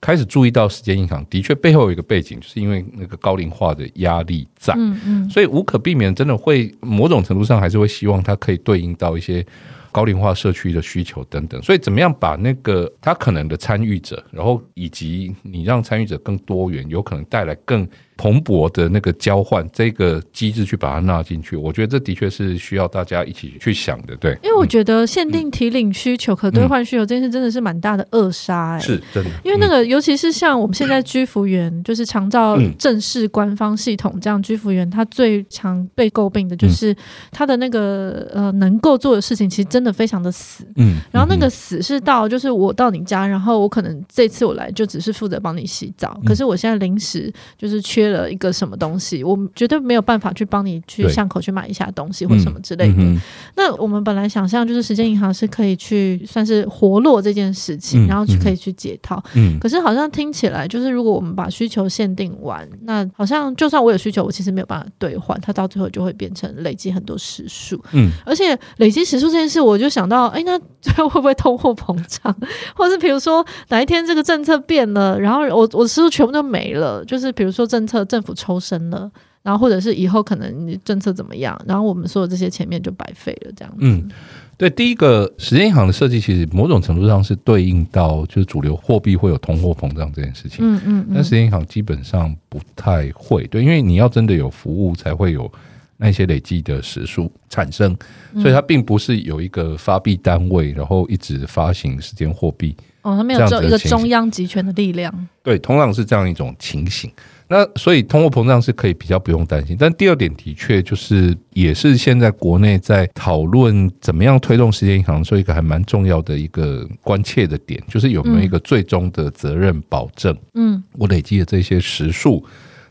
开始注意到时间银行，的确背后有一个背景，就是因为那个高龄化的压力在，嗯嗯，所以无可避免，真的会某种程度上还是会希望它可以对应到一些高龄化社区的需求等等。所以怎么样把那个他可能的参与者，然后以及你让参与者更多元，有可能带来更。蓬勃的那个交换这个机制去把它纳进去，我觉得这的确是需要大家一起去想的，对。因为我觉得限定提领需求、可兑换需求这件事真的是蛮大的扼杀，哎，是真的。因为那个，尤其是像我们现在居服员，就是长照正式官方系统这样，居服员他最常被诟病的就是他的那个呃能够做的事情，其实真的非常的死。嗯。然后那个死是到就是我到你家，然后我可能这次我来就只是负责帮你洗澡，可是我现在临时就是缺。缺了一个什么东西，我们绝对没有办法去帮你去巷口去买一下东西或什么之类的。嗯嗯、那我们本来想象就是时间银行是可以去算是活络这件事情，嗯、然后去可以去解套。嗯，可是好像听起来就是如果我们把需求限定完，那好像就算我有需求，我其实没有办法兑换，它到最后就会变成累积很多时数。嗯，而且累积时数这件事，我就想到，哎，那最后会不会通货膨胀？或者是比如说哪一天这个政策变了，然后我我时数全部都没了，就是比如说政策政府抽身了，然后或者是以后可能你政策怎么样，然后我们所有这些前面就白费了，这样子。嗯，对，第一个时间银行的设计其实某种程度上是对应到就是主流货币会有通货膨胀这件事情。嗯嗯，嗯，但时间银行基本上不太会，对，因为你要真的有服务才会有。那些累计的时数产生，所以它并不是有一个发币单位，然后一直发行时间货币。哦，它没有一个中央集权的力量。对，通常是这样一种情形。那所以通货膨胀是可以比较不用担心。但第二点的确就是，也是现在国内在讨论怎么样推动时间银行，所以一个还蛮重要的一个关切的点，就是有没有一个最终的责任保证。嗯，我累积的这些时数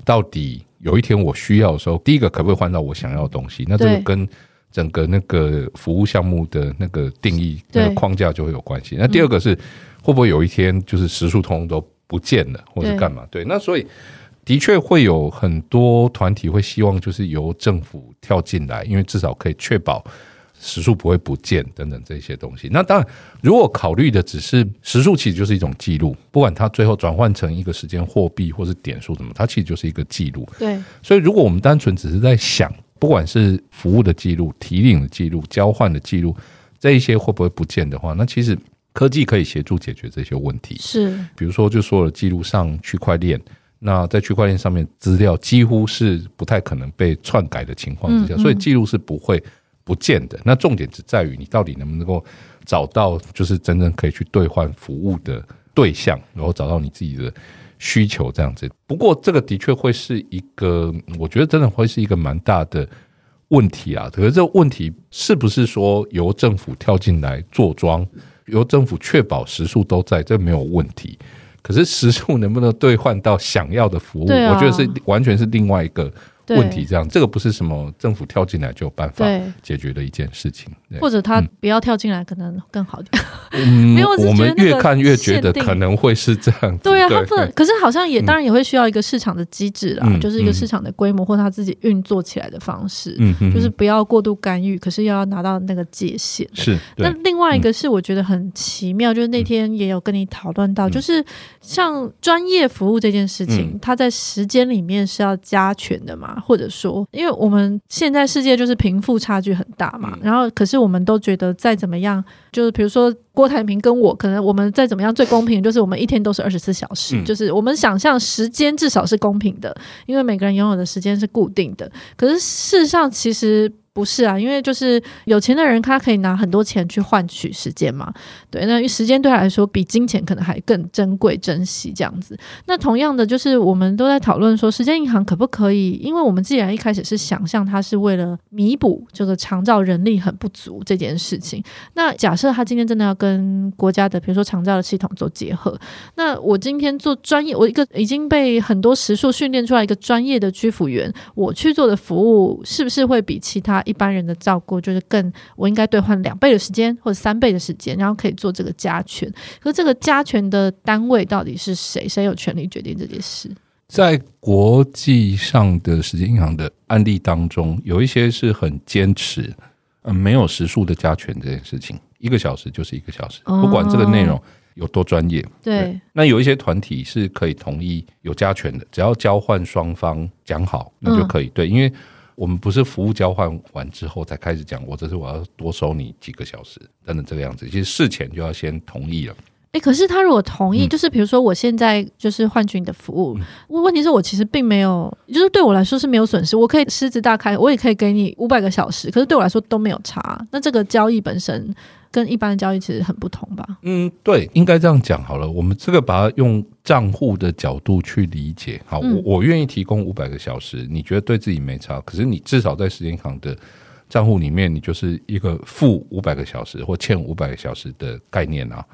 到底。有一天我需要的时候，第一个可不可以换到我想要的东西？那这个跟整个那个服务项目的那个定义、那个框架就会有关系。那第二个是会不会有一天就是时数通通都不见了，或者干嘛？对，那所以的确会有很多团体会希望就是由政府跳进来，因为至少可以确保。时数不会不见等等这些东西。那当然，如果考虑的只是时数，其实就是一种记录。不管它最后转换成一个时间货币或是点数什么，它其实就是一个记录。对。所以，如果我们单纯只是在想，不管是服务的记录、提领的记录、交换的记录，这一些会不会不见的话，那其实科技可以协助解决这些问题。是。比如说，就说了记录上区块链，那在区块链上面资料几乎是不太可能被篡改的情况之下，所以记录是不会。不见的，那重点只在于你到底能不能够找到，就是真正可以去兑换服务的对象，然后找到你自己的需求这样子。不过，这个的确会是一个，我觉得真的会是一个蛮大的问题啊。可是，这个问题是不是说由政府跳进来做庄，由政府确保时数都在，这没有问题。可是，时数能不能兑换到想要的服务，我觉得是完全是另外一个。问题这样，这个不是什么政府跳进来就有办法解决的一件事情，或者他不要跳进来可能更好点。嗯，我们越看越觉得可能会是这样。对啊，他不能，可是好像也当然也会需要一个市场的机制啦，就是一个市场的规模或他自己运作起来的方式，就是不要过度干预，可是又要拿到那个界限。是。那另外一个是我觉得很奇妙，就是那天也有跟你讨论到，就是像专业服务这件事情，它在时间里面是要加权的嘛？或者说，因为我们现在世界就是贫富差距很大嘛，然后可是我们都觉得再怎么样，就是比如说郭台铭跟我，可能我们再怎么样最公平，就是我们一天都是二十四小时，就是我们想象时间至少是公平的，因为每个人拥有的时间是固定的。可是事实上，其实。不是啊，因为就是有钱的人，他可以拿很多钱去换取时间嘛。对，那时间对他来说比金钱可能还更珍贵、珍惜这样子。那同样的，就是我们都在讨论说，时间银行可不可以？因为我们既然一开始是想象它是为了弥补这个长照人力很不足这件事情，那假设他今天真的要跟国家的，比如说长照的系统做结合，那我今天做专业，我一个已经被很多时数训练出来一个专业的居服员，我去做的服务是不是会比其他？一般人的照顾就是更，我应该兑换两倍的时间或者三倍的时间，然后可以做这个加权。可是这个加权的单位到底是谁？谁有权利决定这件事？在国际上的时间银行的案例当中，有一些是很坚持，嗯，没有时数的加权这件事情，一个小时就是一个小时，不管这个内容有多专业。对，对，那有一些团体是可以同意有加权的，只要交换双方讲好，那就可以。对，因为。我们不是服务交换完之后才开始讲，我这是我要多收你几个小时等等这个样子，其实事前就要先同意了。诶，可是他如果同意，嗯、就是比如说我现在就是换取你的服务，问、嗯、问题是我其实并没有，就是对我来说是没有损失，我可以狮子大开，我也可以给你五百个小时，可是对我来说都没有差。那这个交易本身。跟一般的交易其实很不同吧？嗯，对，应该这样讲好了。我们这个把它用账户的角度去理解。好，嗯、我我愿意提供五百个小时，你觉得对自己没差，可是你至少在时间银行的账户里面，你就是一个负五百个小时或欠五百个小时的概念啊。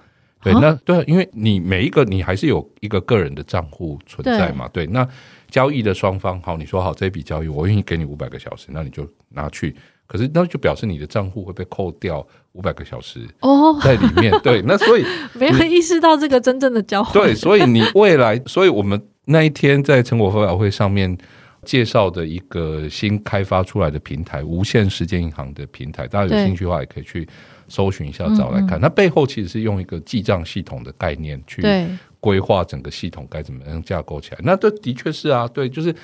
对，那对，因为你每一个你还是有一个个人的账户存在嘛，对，那交易的双方，好，你说好这笔交易，我愿意给你五百个小时，那你就拿去，可是那就表示你的账户会被扣掉五百个小时哦，在里面，对，那所以 没有意识到这个真正的交换，对，所以你未来，所以我们那一天在成果发表会上面。介绍的一个新开发出来的平台——无限时间银行的平台，大家有兴趣的话也可以去搜寻一下，找来看。它背后其实是用一个记账系统的概念去规划整个系统该怎么样架构起来。那这的确是啊，对，就是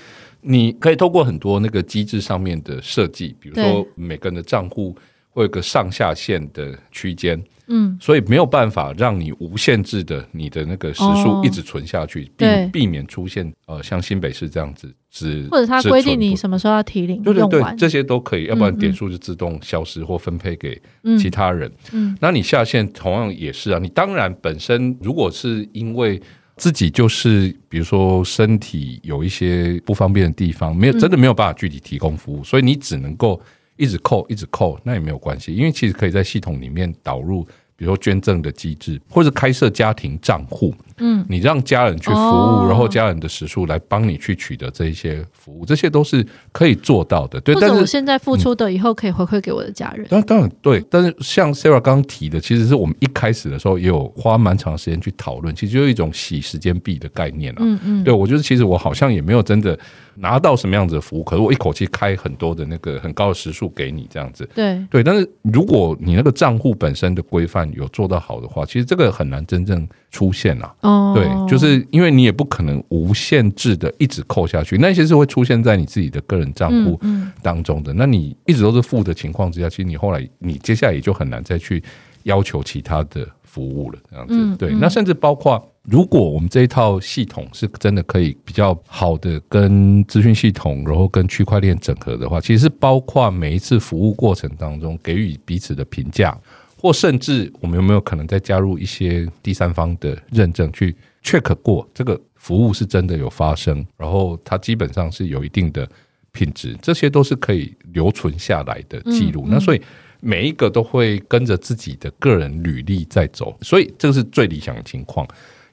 你可以透过很多那个机制上面的设计，比如说每个人的账户会有个上下限的区间。嗯，所以没有办法让你无限制的你的那个时数一直存下去，避、哦、避免出现呃像新北市这样子只或者他规定你什么时候要提领，对对对，这些都可以，要不然点数就自动消失或分配给其他人。嗯，嗯，那你下线同样也是啊，你当然本身如果是因为自己就是比如说身体有一些不方便的地方，没有真的没有办法具体提供服务，所以你只能够。一直扣，一直扣，那也没有关系，因为其实可以在系统里面导入，比如说捐赠的机制，或者开设家庭账户。嗯，你让家人去服务，哦、然后家人的时数来帮你去取得这一些服务，这些都是可以做到的。对，但是我现在付出的，以后可以回馈给我的家人。当、嗯、当然对，但是像 Sarah 刚刚提的，其实是我们一开始的时候也有花蛮长时间去讨论，其实就有一种洗时间币的概念了。嗯嗯，对我觉得其实我好像也没有真的拿到什么样子的服务，可是我一口气开很多的那个很高的时数给你这样子。对对，但是如果你那个账户本身的规范有做到好的话，其实这个很难真正出现啊。哦，对，就是因为你也不可能无限制的一直扣下去，那些是会出现在你自己的个人账户当中的。那你一直都是负的情况之下，其实你后来你接下来也就很难再去要求其他的服务了，这样子。对，那甚至包括如果我们这一套系统是真的可以比较好的跟资讯系统，然后跟区块链整合的话，其实是包括每一次服务过程当中给予彼此的评价。或甚至我们有没有可能再加入一些第三方的认证，去 check 过这个服务是真的有发生，然后它基本上是有一定的品质，这些都是可以留存下来的记录。那所以每一个都会跟着自己的个人履历在走，所以这个是最理想的情况，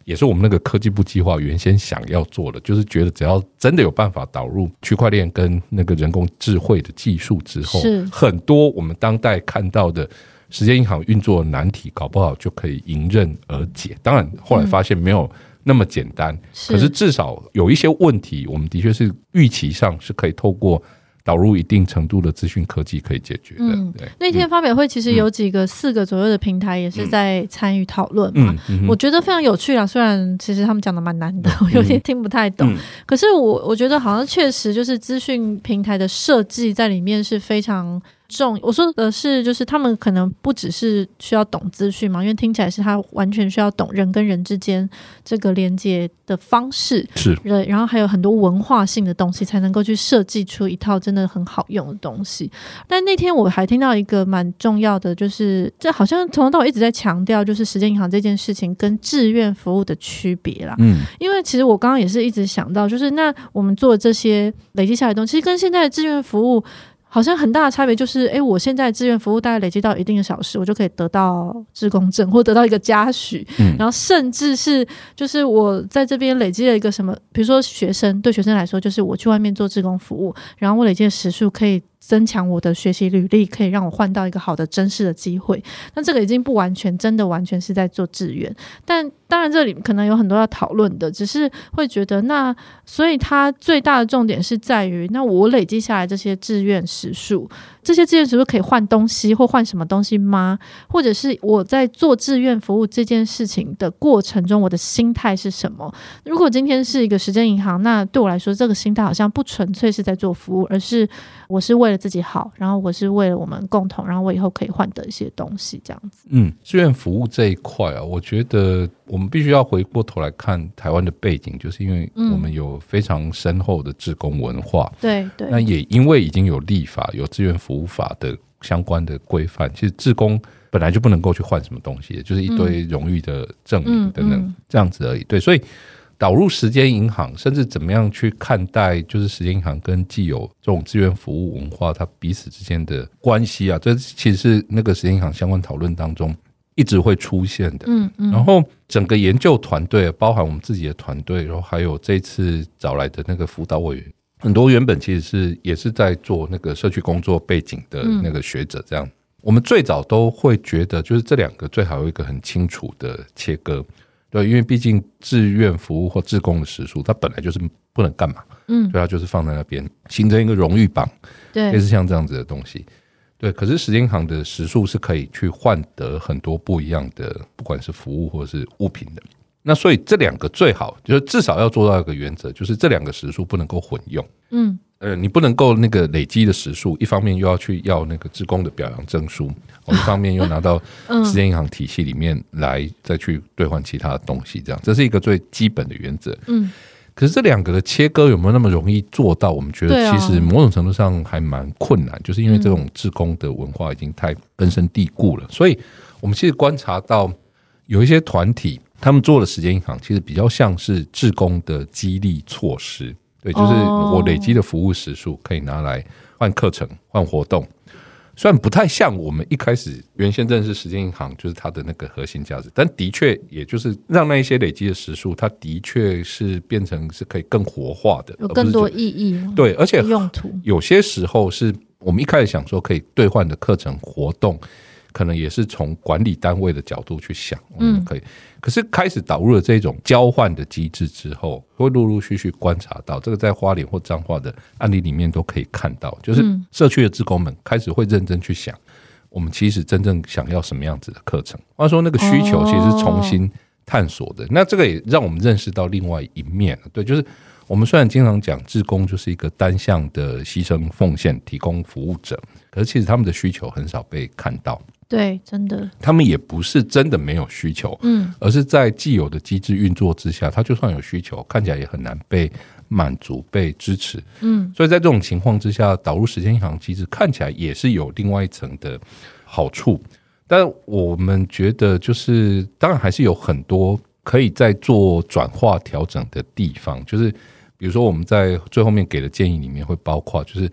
也是我们那个科技部计划原先想要做的，就是觉得只要真的有办法导入区块链跟那个人工智慧的技术之后，是很多我们当代看到的。时间银行运作的难题，搞不好就可以迎刃而解。当然，后来发现没有那么简单。可是至少有一些问题，我们的确是预期上是可以透过导入一定程度的资讯科技可以解决的。对，那天发表会其实有几个四个左右的平台也是在参与讨论嘛。我觉得非常有趣啊。虽然其实他们讲的蛮难的，我有点听不太懂。可是我我觉得好像确实就是资讯平台的设计在里面是非常。重我说的是，就是他们可能不只是需要懂资讯嘛，因为听起来是他完全需要懂人跟人之间这个连接的方式，是对，然后还有很多文化性的东西，才能够去设计出一套真的很好用的东西。但那天我还听到一个蛮重要的，就是这好像从头到尾一直在强调，就是时间银行这件事情跟志愿服务的区别啦。嗯，因为其实我刚刚也是一直想到，就是那我们做的这些累积下来的东西，其实跟现在的志愿服务。好像很大的差别就是，哎，我现在志愿服务大概累积到一定的小时，我就可以得到志工证，或得到一个嘉许，嗯，然后甚至是就是我在这边累积了一个什么，比如说学生，对学生来说，就是我去外面做志工服务，然后我累积的时数可以。增强我的学习履历，可以让我换到一个好的真试的机会。那这个已经不完全，真的完全是在做志愿。但当然，这里可能有很多要讨论的，只是会觉得那，所以它最大的重点是在于，那我累积下来这些志愿时数。这些志愿时数可以换东西或换什么东西吗？或者是我在做志愿服务这件事情的过程中，我的心态是什么？如果今天是一个时间银行，那对我来说，这个心态好像不纯粹是在做服务，而是我是为了自己好，然后我是为了我们共同，然后我以后可以换得一些东西，这样子。嗯，志愿服务这一块啊，我觉得我们必须要回过头来看台湾的背景，就是因为我们有非常深厚的志工文化，嗯、对对，那也因为已经有立法有志愿服务。法的相关的规范，其实志工本来就不能够去换什么东西，就是一堆荣誉的证明等等这样子而已。对，所以导入时间银行，甚至怎么样去看待，就是时间银行跟既有这种资源服务文化，它彼此之间的关系啊，这其实是那个时间银行相关讨论当中一直会出现的。嗯嗯。然后整个研究团队，包含我们自己的团队，然后还有这次找来的那个辅导委员，很多原本其实是也是在做那个社区工作背景的那个学者，这样。我们最早都会觉得，就是这两个最好有一个很清楚的切割，对，因为毕竟志愿服务或志工的时数，它本来就是不能干嘛，嗯，对，它就是放在那边形成一个荣誉榜，对，类似像这样子的东西，对。可是时间行的时数是可以去换得很多不一样的，不管是服务或者是物品的。那所以这两个最好就是至少要做到一个原则，就是这两个时数不能够混用，嗯。呃，你不能够那个累积的时数，一方面又要去要那个职工的表扬证书，一方面又拿到时间银行体系里面来再去兑换其他的东西，这样这是一个最基本的原则。嗯，可是这两个的切割有没有那么容易做到？我们觉得其实某种程度上还蛮困难，就是因为这种职工的文化已经太根深蒂固了。所以我们其实观察到有一些团体，他们做的时间银行其实比较像是职工的激励措施。对，就是我累积的服务时数可以拿来换课程、换活动，虽然不太像我们一开始原先认识时间银行就是它的那个核心价值，但的确也就是让那一些累积的时数，它的确是变成是可以更活化的，有更多意义。对，而且用途有些时候是我们一开始想说可以兑换的课程活动。可能也是从管理单位的角度去想，嗯，可以。可是开始导入了这种交换的机制之后，会陆陆续续观察到，这个在花莲或彰化的案例里面都可以看到，就是社区的志工们开始会认真去想，我们其实真正想要什么样子的课程。话说那个需求其实是重新探索的，那这个也让我们认识到另外一面。对，就是我们虽然经常讲志工就是一个单向的牺牲奉献提供服务者，可是其实他们的需求很少被看到。对，真的，他们也不是真的没有需求，嗯，而是在既有的机制运作之下，他就算有需求，看起来也很难被满足、被支持，嗯，所以在这种情况之下，导入时间银行机制看起来也是有另外一层的好处，但我们觉得，就是当然还是有很多可以在做转化调整的地方，就是比如说我们在最后面给的建议里面会包括，就是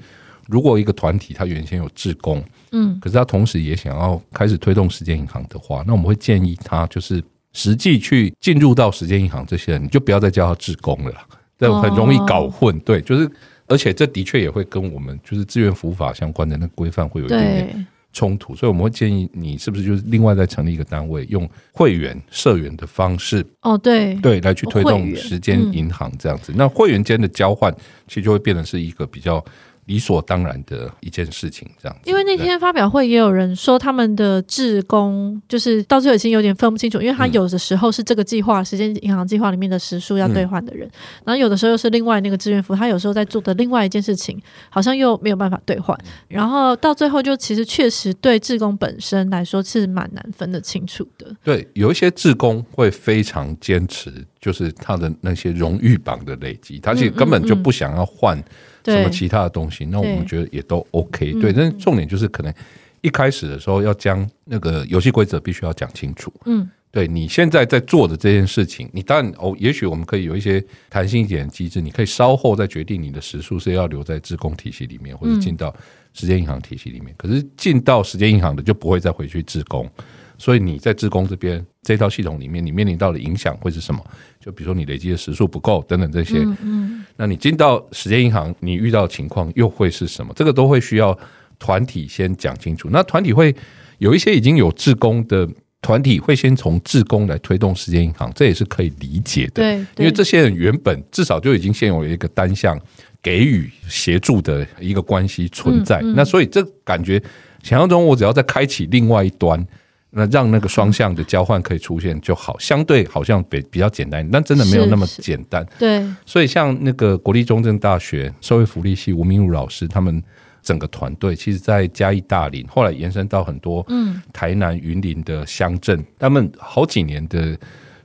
如果一个团体它原先有志工。嗯，可是他同时也想要开始推动时间银行的话，那我们会建议他就是实际去进入到时间银行这些人，你就不要再叫他志工了，这很容易搞混。对，就是而且这的确也会跟我们就是志愿服务法相关的那个规范会有一点点冲突，所以我们会建议你是不是就是另外再成立一个单位，用会员社员的方式哦，对对，来去推动时间银行这样子。那会员间的交换其实就会变成是一个比较。理所当然的一件事情，这样子。因为那天发表会也有人说，他们的志工就是到最后已经有点分不清楚，因为他有的时候是这个计划时间银行计划里面的时数要兑换的人，然后有的时候又是另外那个志愿服，他有时候在做的另外一件事情，好像又没有办法兑换，然后到最后就其实确实对志工本身来说是蛮难分得清楚的。对，有一些志工会非常坚持，就是他的那些荣誉榜的累积，他其实根本就不想要换。什么其他的东西？那我们觉得也都 OK。对，但是重点就是可能一开始的时候要将那个游戏规则必须要讲清楚。嗯，对你现在在做的这件事情，你当然哦，也许我们可以有一些弹性一点的机制，你可以稍后再决定你的时数是要留在自工体系里面，或者进到时间银行体系里面。可是进到时间银行的就不会再回去自工。所以你在自工这边这套系统里面，你面临到的影响会是什么？就比如说你累积的时数不够等等这些。嗯嗯。那你进到时间银行，你遇到的情况又会是什么？这个都会需要团体先讲清楚。那团体会有一些已经有志工的团体，会先从志工来推动时间银行，这也是可以理解的。对。因为这些人原本至少就已经现有一个单向给予协助的一个关系存在。那所以这感觉想象中，我只要再开启另外一端。那让那个双向的交换可以出现就好，相对好像比比较简单，但真的没有那么简单。对，所以像那个国立中正大学社会福利系吴明儒老师，他们整个团队，其实在嘉义大林，后来延伸到很多嗯。台南云林的乡镇，他们好几年的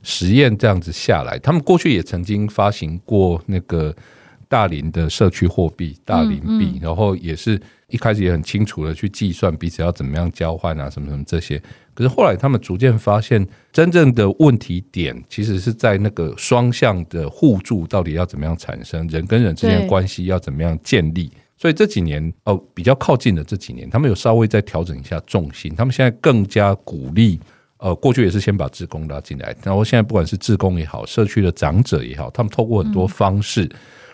实验这样子下来，他们过去也曾经发行过那个大林的社区货币大林币，然后也是一开始也很清楚的去计算彼此要怎么样交换啊，什么什么这些。可是后来，他们逐渐发现，真正的问题点其实是在那个双向的互助到底要怎么样产生，人跟人之间关系要怎么样建立。所以这几年哦，比较靠近的这几年，他们有稍微再调整一下重心。他们现在更加鼓励呃，过去也是先把志工拉进来，然后现在不管是志工也好，社区的长者也好，他们透过很多方式，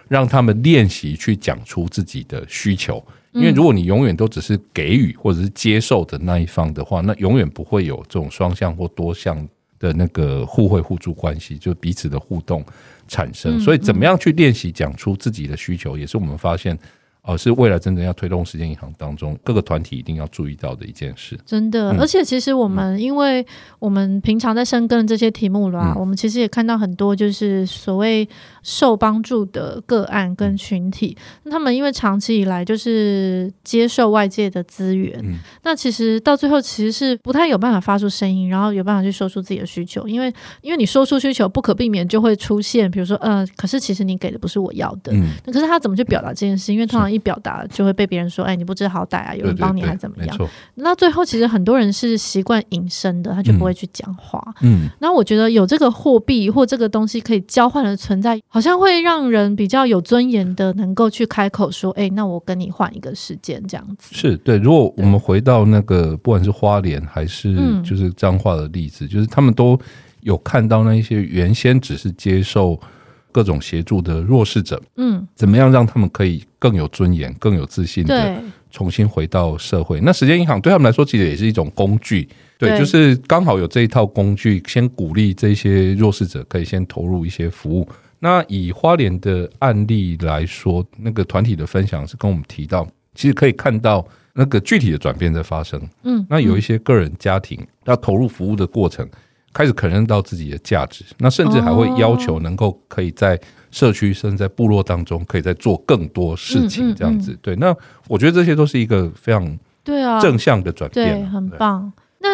让他们练习去讲出自己的需求。因为如果你永远都只是给予或者是接受的那一方的话，那永远不会有这种双向或多向的那个互惠互助关系，就彼此的互动产生。所以，怎么样去练习讲出自己的需求，也是我们发现。哦，是未来真正要推动时间银行当中各个团体一定要注意到的一件事。真的，嗯、而且其实我们，因为我们平常在深耕这些题目啦，嗯、我们其实也看到很多就是所谓受帮助的个案跟群体，嗯、他们因为长期以来就是接受外界的资源，嗯、那其实到最后其实是不太有办法发出声音，然后有办法去说出自己的需求，因为因为你说出需求，不可避免就会出现，比如说，呃，可是其实你给的不是我要的，嗯，那可是他怎么去表达这件事？因为通常。一表达就会被别人说，哎，你不知好歹啊，有人帮你还怎么样？那最后其实很多人是习惯隐身的，他就不会去讲话。嗯，那我觉得有这个货币或这个东西可以交换的存在，好像会让人比较有尊严的，能够去开口说，哎，那我跟你换一个时间，这样子。是对。如果我们回到那个不管是花莲还是就是彰化的例子，就是他们都有看到那一些原先只是接受。各种协助的弱势者，嗯，怎么样让他们可以更有尊严、更有自信的重新回到社会？那时间银行对他们来说，其实也是一种工具，对，对就是刚好有这一套工具，先鼓励这些弱势者可以先投入一些服务。那以花莲的案例来说，那个团体的分享是跟我们提到，其实可以看到那个具体的转变在发生。嗯，那有一些个人家庭要投入服务的过程。开始肯认到自己的价值，那甚至还会要求能够可以在社区甚至在部落当中，可以再做更多事情，这样子。对，那我觉得这些都是一个非常对啊正向的转变，对，很棒。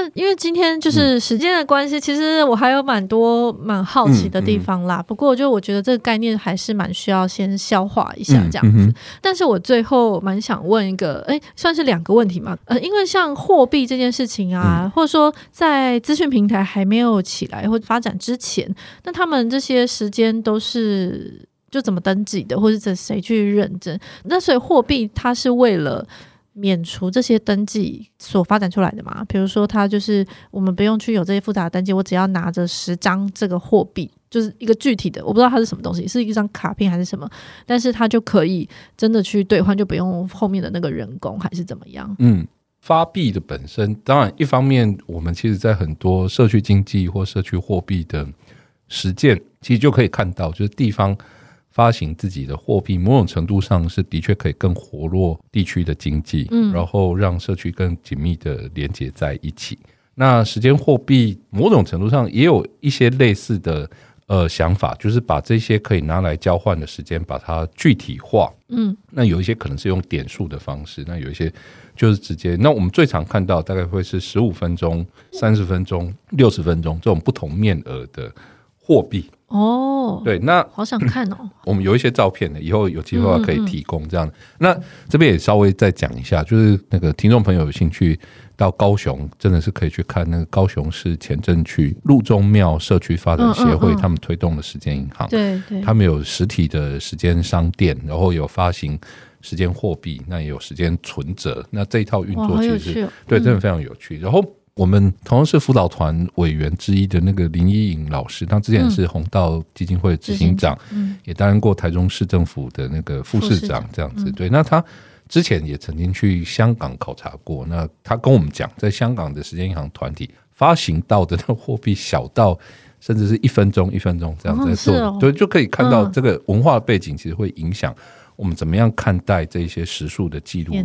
那因为今天就是时间的关系，嗯、其实我还有蛮多蛮好奇的地方啦。不过就我觉得这个概念还是蛮需要先消化一下这样子。但是我最后蛮想问一个，哎，算是两个问题嘛？呃，因为像货币这件事情啊，嗯、或者说在资讯平台还没有起来或发展之前，那他们这些时间都是就怎么登记的，或者是谁去认证？那所以货币它是为了。免除这些登记所发展出来的嘛，比如说，它就是我们不用去有这些复杂的登记，我只要拿着十张这个货币，就是一个具体的，我不知道它是什么东西，是一张卡片还是什么，但是它就可以真的去兑换，就不用后面的那个人工还是怎么样？嗯，发币的本身，当然一方面，我们其实在很多社区经济或社区货币的实践，其实就可以看到，就是地方。发行自己的货币，某种程度上是的确可以更活络地区的经济，嗯，然后让社区更紧密的连接在一起。那时间货币某种程度上也有一些类似的呃想法，就是把这些可以拿来交换的时间，把它具体化，嗯，那有一些可能是用点数的方式，那有一些就是直接。那我们最常看到大概会是十五分钟、三十分钟、六十分钟这种不同面额的货币。哦，对，那好想看哦。我们有一些照片的，以后有机会可以提供这样。嗯嗯嗯，那这边也稍微再讲一下，就是那个听众朋友有兴趣到高雄，真的是可以去看那个高雄市前镇区路宗庙社区发展协会他们推动的时间银行。对对，他们有实体的时间商店，然后有发行时间货币，那也有时间存折。那这一套运作其实、哦、对，真的非常有趣。然后。我们同样是辅导团委员之一的那个林依颖老师，他之前是红道基金会执行长，嗯、也担任过台中市政府的那个副市长，这样子。对，那他之前也曾经去香港考察过。那他跟我们讲，在香港的时间银行团体发行到的那货币小到甚至是一分钟一分钟这样在做，哦哦、对，就可以看到这个文化背景其实会影响我们怎么样看待这些时数的记录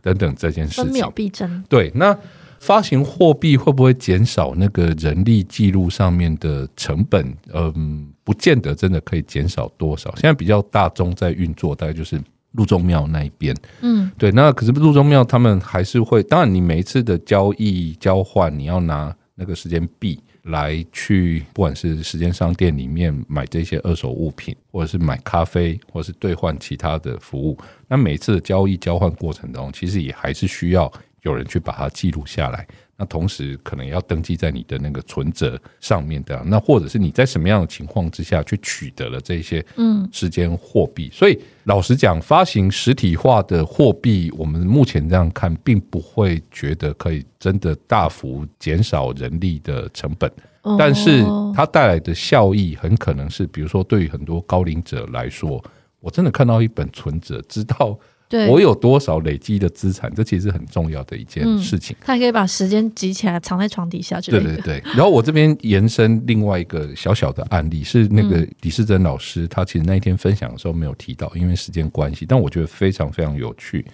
等等这件事情。分秒必争。对，那。发行货币会不会减少那个人力记录上面的成本？嗯，不见得真的可以减少多少。现在比较大宗在运作，大概就是陆宗庙那一边。嗯，对。那可是陆宗庙他们还是会，当然你每一次的交易交换，你要拿那个时间币来去，不管是时间商店里面买这些二手物品，或者是买咖啡，或者是兑换其他的服务。那每次的交易交换过程中，其实也还是需要。有人去把它记录下来，那同时可能要登记在你的那个存折上面的，那或者是你在什么样的情况之下去取得了这些嗯时间货币？所以老实讲，发行实体化的货币，我们目前这样看，并不会觉得可以真的大幅减少人力的成本，但是它带来的效益很可能是，比如说对于很多高龄者来说，我真的看到一本存折，知道。对我有多少累积的资产？这其实是很重要的一件事情。他、嗯、可以把时间集起来，藏在床底下。对对对。然后我这边延伸另外一个小小的案例，是那个李世珍老师，他其实那一天分享的时候没有提到，因为时间关系。但我觉得非常非常有趣。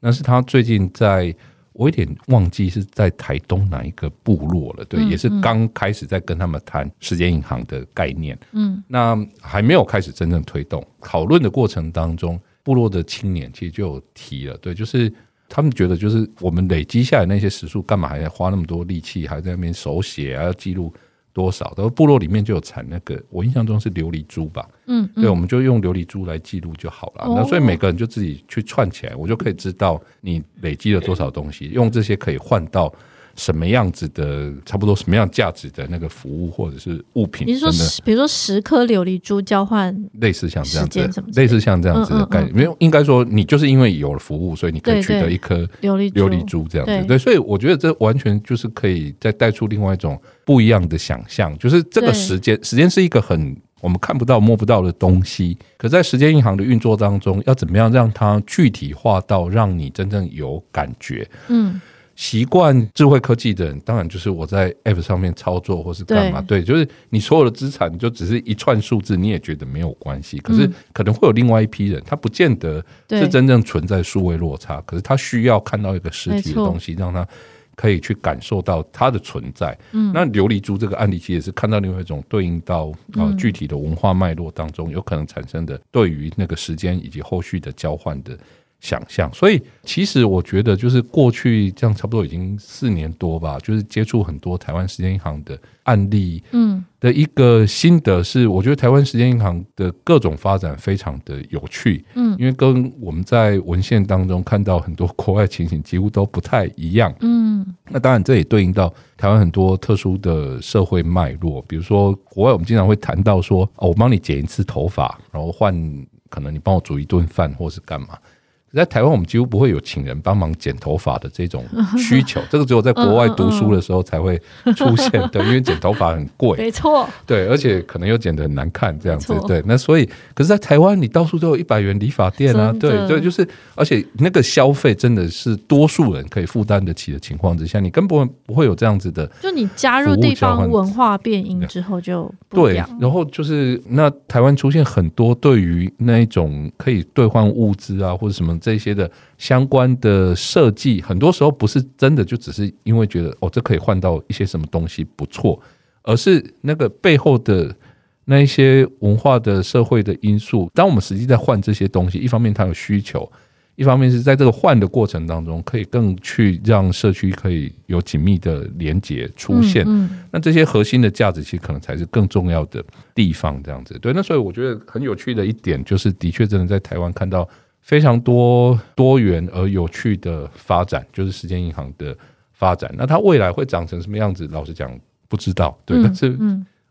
那是他最近在，我有点忘记是在台东哪一个部落了。对，嗯、也是刚开始在跟他们谈时间银行的概念。嗯，那还没有开始真正推动讨论的过程当中。部落的青年其实就有提了，对，就是他们觉得，就是我们累积下来那些时数，干嘛还要花那么多力气，还在那边手写，啊要记录多少？然后部落里面就有产那个，我印象中是琉璃珠吧，嗯，对，我们就用琉璃珠来记录就好了。那所以每个人就自己去串起来，我就可以知道你累积了多少东西，用这些可以换到。什么样子的，差不多什么样价值的那个服务或者是物品？你说，比如说十颗琉璃珠交换，类似像这样子，类似像这样子的概念。没有，应该说你就是因为有了服务，所以你可以取得一颗琉璃琉璃珠这样子。对，所以我觉得这完全就是可以再带出另外一种不一样的想象，就是这个时间，时间是一个很我们看不到摸不到的东西，可在时间银行的运作当中，要怎么样让它具体化到让你真正有感觉？嗯。习惯智慧科技的人，当然就是我在 App 上面操作或是干嘛，对，对，就是你所有的资产就只是一串数字，你也觉得没有关系。可是可能会有另外一批人，他不见得是真正存在数位落差，可是他需要看到一个实体的东西，让他可以去感受到它的存在。那琉璃珠这个案例，其实也是看到另外一种对应到啊具体的文化脉络当中，有可能产生的对于那个时间以及后续的交换的。想象，所以其实我觉得，就是过去这样差不多已经四年多吧，就是接触很多台湾时间银行的案例，嗯，的一个心得是，我觉得台湾时间银行的各种发展非常的有趣，嗯，因为跟我们在文献当中看到很多国外情形几乎都不太一样，嗯，那当然这也对应到台湾很多特殊的社会脉络，比如说国外我们经常会谈到说，哦，我帮你剪一次头发，然后换可能你帮我煮一顿饭，或是干嘛。在台湾，我们几乎不会有请人帮忙剪头发的这种需求，这个只有在国外读书的时候才会出现。对，因为剪头发很贵，没错。对，而且可能又剪得很难看，这样子。对，那所以，可是，在台湾，你到处都有一百元理发店啊。对，对，就是，而且那个消费真的是多数人可以负担得起的情况之下，你根本不会有这样子的。就你加入地方文化变音之后，就对。然后就是，那台湾出现很多对于那一种可以兑换物资啊，或者什么。这些的相关的设计，很多时候不是真的就只是因为觉得哦，这可以换到一些什么东西不错，而是那个背后的那一些文化的社会的因素。当我们实际在换这些东西，一方面它有需求，一方面是在这个换的过程当中，可以更去让社区可以有紧密的连接出现。嗯嗯，那这些核心的价值，其实可能才是更重要的地方。这样子，对。那所以我觉得很有趣的一点，就是的确真的在台湾看到。非常多多元而有趣的发展，就是时间银行的发展。那它未来会长成什么样子？老实讲，不知道。对，嗯、但是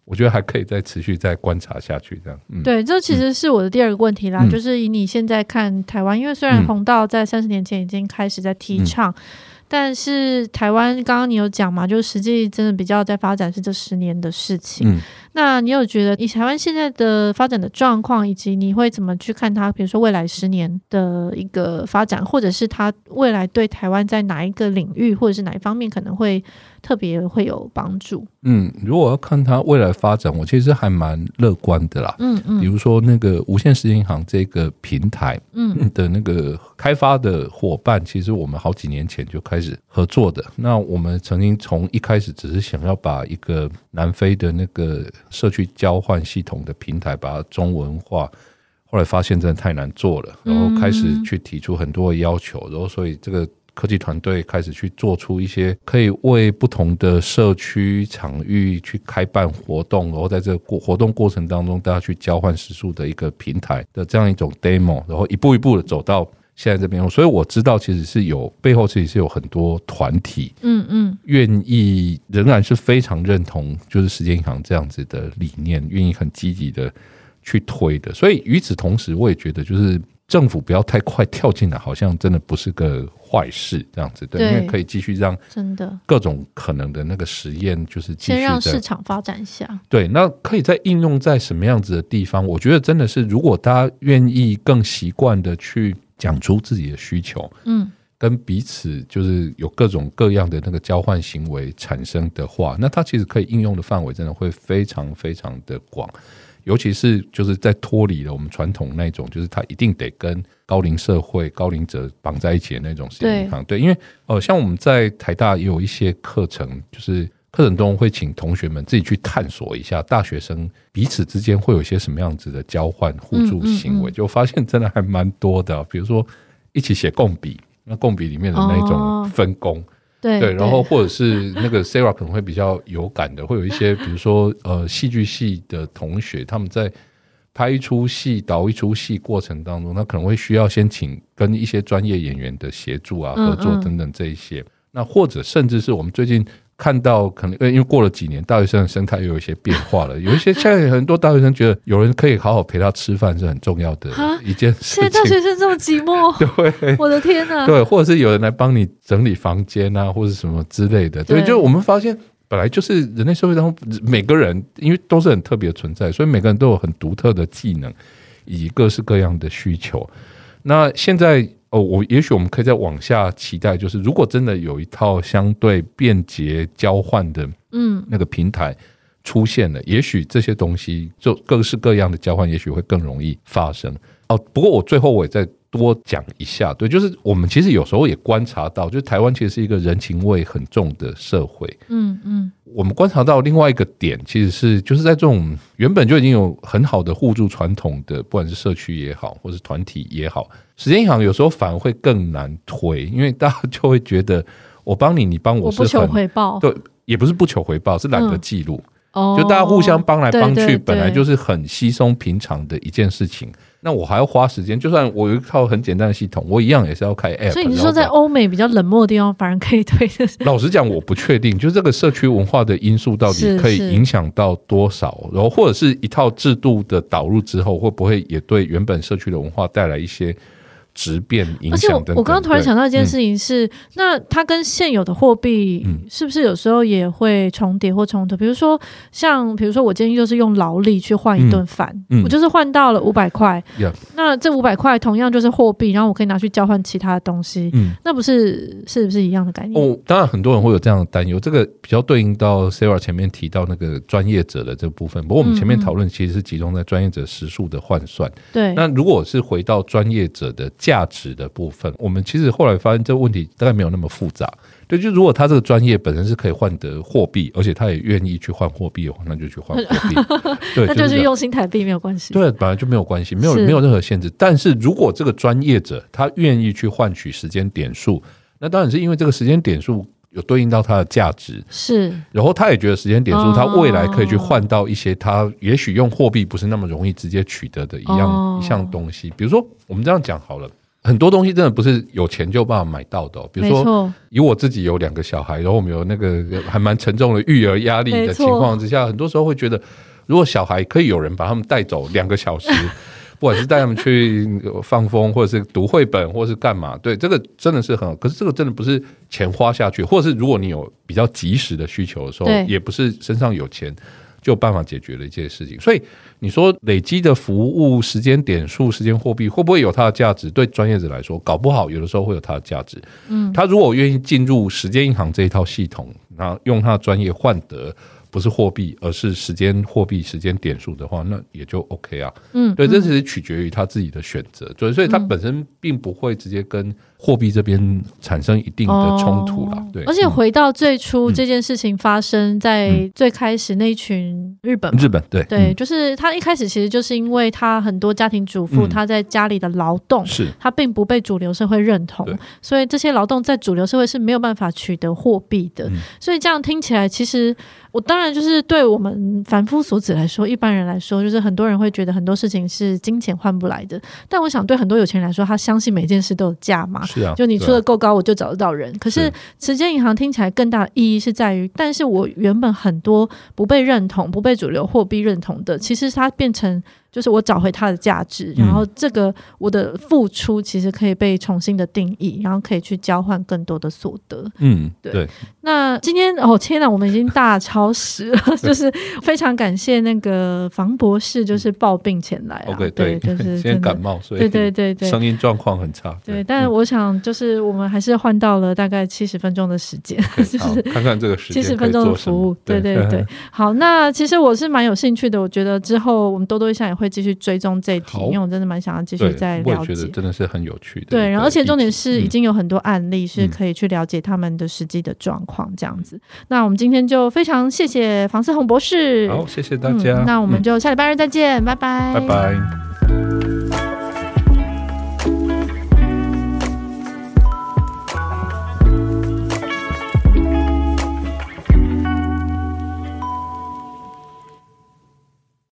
我觉得还可以再持续再观察下去。这样，嗯、对，这其实是我的第二个问题啦。嗯、就是以你现在看台湾，因为虽然红道在三十年前已经开始在提倡。但是台湾刚刚你有讲嘛，就是实际真的比较在发展是这十年的事情。嗯，那你有觉得以台湾现在的发展的状况，以及你会怎么去看它？比如说未来十年的一个发展，或者是它未来对台湾在哪一个领域，或者是哪一方面可能会特别会有帮助？嗯，如果要看它未来发展，我其实还蛮乐观的啦。嗯嗯，比如说那个无线时间银行这个平台，嗯的那个开发的伙伴，其实我们好几年前就开始合作的。那我们曾经从一开始只是想要把一个南非的那个社区交换系统的平台把它中文化，后来发现真的太难做了，然后开始去提出很多的要求，然后所以这个。科技团队开始去做出一些可以为不同的社区场域去开办活动，然后在这个过活动过程当中，大家去交换时数的一个平台的这样一种 demo，然后一步一步的走到现在这边，所以我知道其实是有背后其实是有很多团体，嗯嗯，愿意仍然是非常认同就是时间银行这样子的理念，愿意很积极的去推的。所以与此同时，我也觉得就是。政府不要太快跳进来，好像真的不是个坏事，这样子对，因为可以继续让真的各种可能的那个实验，就是先让市场发展一下。对，那可以再应用在什么样子的地方？我觉得真的是，如果大家愿意更习惯的去讲出自己的需求，嗯，跟彼此就是有各种各样的那个交换行为产生的话，那它其实可以应用的范围真的会非常非常的广。尤其是就是在脱离了我们传统那种，就是他一定得跟高龄社会、高龄者绑在一起的那种时间银行。对，因为呃，像我们在台大也有一些课程，就是课程中会请同学们自己去探索一下大学生彼此之间会有一些什么样子的交换互助行为，就发现真的还蛮多的。比如说一起写共笔，那共笔里面的那种分工。对，对，然后或者是那个 Sarah 可能会比较有感的，会有一些，比如说呃，戏剧系的同学，他们在拍一出戏、导一出戏过程当中，他可能会需要先请跟一些专业演员的协助啊、合作等等这一些。嗯嗯。那或者甚至是我们最近。看到可能，因为过了几年，大学生的生态又有一些变化了。有一些现在很多大学生觉得有人可以好好陪他吃饭是很重要的一件事情。现在大学生这么寂寞，对，我的天哪！对，或者是有人来帮你整理房间啊，或者什么之类的。对，就我们发现，本来就是人类社会当中每个人，因为都是很特别的存在，所以每个人都有很独特的技能以及各式各样的需求。那现在。哦，我也许我们可以再往下期待，就是如果真的有一套相对便捷交换的，嗯，那个平台出现了，也许这些东西就各式各样的交换，也许会更容易发生。哦，不过我最后我也再多讲一下，对，就是我们其实有时候也观察到，就是台湾其实是一个人情味很重的社会，嗯嗯。我们观察到另外一个点，其实是就是在这种原本就已经有很好的互助传统的，不管是社区也好，或是团体也好，时间银行有时候反而会更难推，因为大家就会觉得我帮你，你帮我是不求回报，对，也不是不求回报，是懒得记录，嗯、就大家互相帮来帮去，本来就是很稀松平常的一件事情。那我还要花时间，就算我有一套很简单的系统，我一样也是要开 App。所以你是说在欧美比较冷漠的地方，反而可以推的？老实讲，我不确定，就是这个社区文化的因素到底可以影响到多少，然后或者是一套制度的导入之后，会不会也对原本社区的文化带来一些？质变影响，而且我我刚刚突然想到一件事情是，嗯、那它跟现有的货币是不是有时候也会重叠或冲突？比如说，像比如说我今天就是用劳力去换一顿饭，我就是换到了五百块，嗯、那这五百块同样就是货币，然后我可以拿去交换其他的东西，嗯、那不是是不是一样的概念？哦，当然很多人会有这样的担忧，这个比较对应到 Sarah 前面提到那个专业者的这部分。不过我们前面讨论其实是集中在专业者时数的换算，对、嗯。那如果是回到专业者的。价值的部分，我们其实后来发现这个问题大概没有那么复杂。对，就如果他这个专业本身是可以换得货币，而且他也愿意去换货币的话，那就去换 货币。对，那就是用新台币没有关系。对，本来就没有关系，没有没有任何限制。但是如果这个专业者他愿意去换取时间点数，那当然是因为这个时间点数。有对应到它的价值是，然后他也觉得时间点数，他未来可以去换到一些他也许用货币不是那么容易直接取得的一样一项东西。比如说，我们这样讲好了，很多东西真的不是有钱就办法买到的。比如说，以我自己有两个小孩，然后我们有那个还蛮沉重的育儿压力的情况之下，很多时候会觉得，如果小孩可以有人把他们带走两个小时。不管是带他们去放风，或者是读绘本，或者是干嘛，对，这个真的是很好。可是这个真的不是钱花下去，或者是如果你有比较及时的需求的时候，也不是身上有钱就有办法解决的一件事情。所以你说累积的服务时间点数、时间货币会不会有它的价值？对专业者来说，搞不好有的时候会有它的价值。嗯，他如果愿意进入时间银行这一套系统，然后用他的专业换得。不是货币，而是时间货币、时间点数的话，那也就 OK 啊。嗯，对，这其实取决于他自己的选择。所以，所以他本身并不会直接跟货币这边产生一定的冲突了。对，而且回到最初这件事情发生在最开始那一群日本，日本对。对，就是他一开始其实就是因为他很多家庭主妇他在家里的劳动，是。他并不被主流社会认同，所以这些劳动在主流社会是没有办法取得货币的。所以这样听起来，其实我当然就是对我们凡夫俗子来说，一般人来说，就是很多人会觉得很多事情是金钱换不来的。但我想对很多有钱人来说，他相信每件事都有价码。是啊，就你出的够高，我就找得到人。可是时间银行听起来更大的意义是在于，但是我原本很多不被认同、不被主流货币认同的，其实它变成。就是我找回它的价值，然后这个我的付出其实可以被重新的定义，然后可以去交换更多的所得。嗯，对。对，那今天哦天呐，我们已经大超时了，就是非常感谢那个房博士，就是抱病前来。OK，对，就是 今天感冒，所以对对对对，声音状况很差。对，但是我想就是我们还是换到了大概七十分钟的时间，就是看看这个时间七十分钟的服务。对对对，好，那其实我是蛮有兴趣的，我觉得之后我们多多一下也会。会继续追踪这一题，因为我真的蛮想要继续再了解。我觉得真的是很有趣的。对，然后而且重点是已经有很多案例是可以去了解他们的实际的状况，这样子。那我们今天就非常谢谢房思宏博士，好，谢谢大家。那我们就下礼拜日再见，拜拜，拜拜。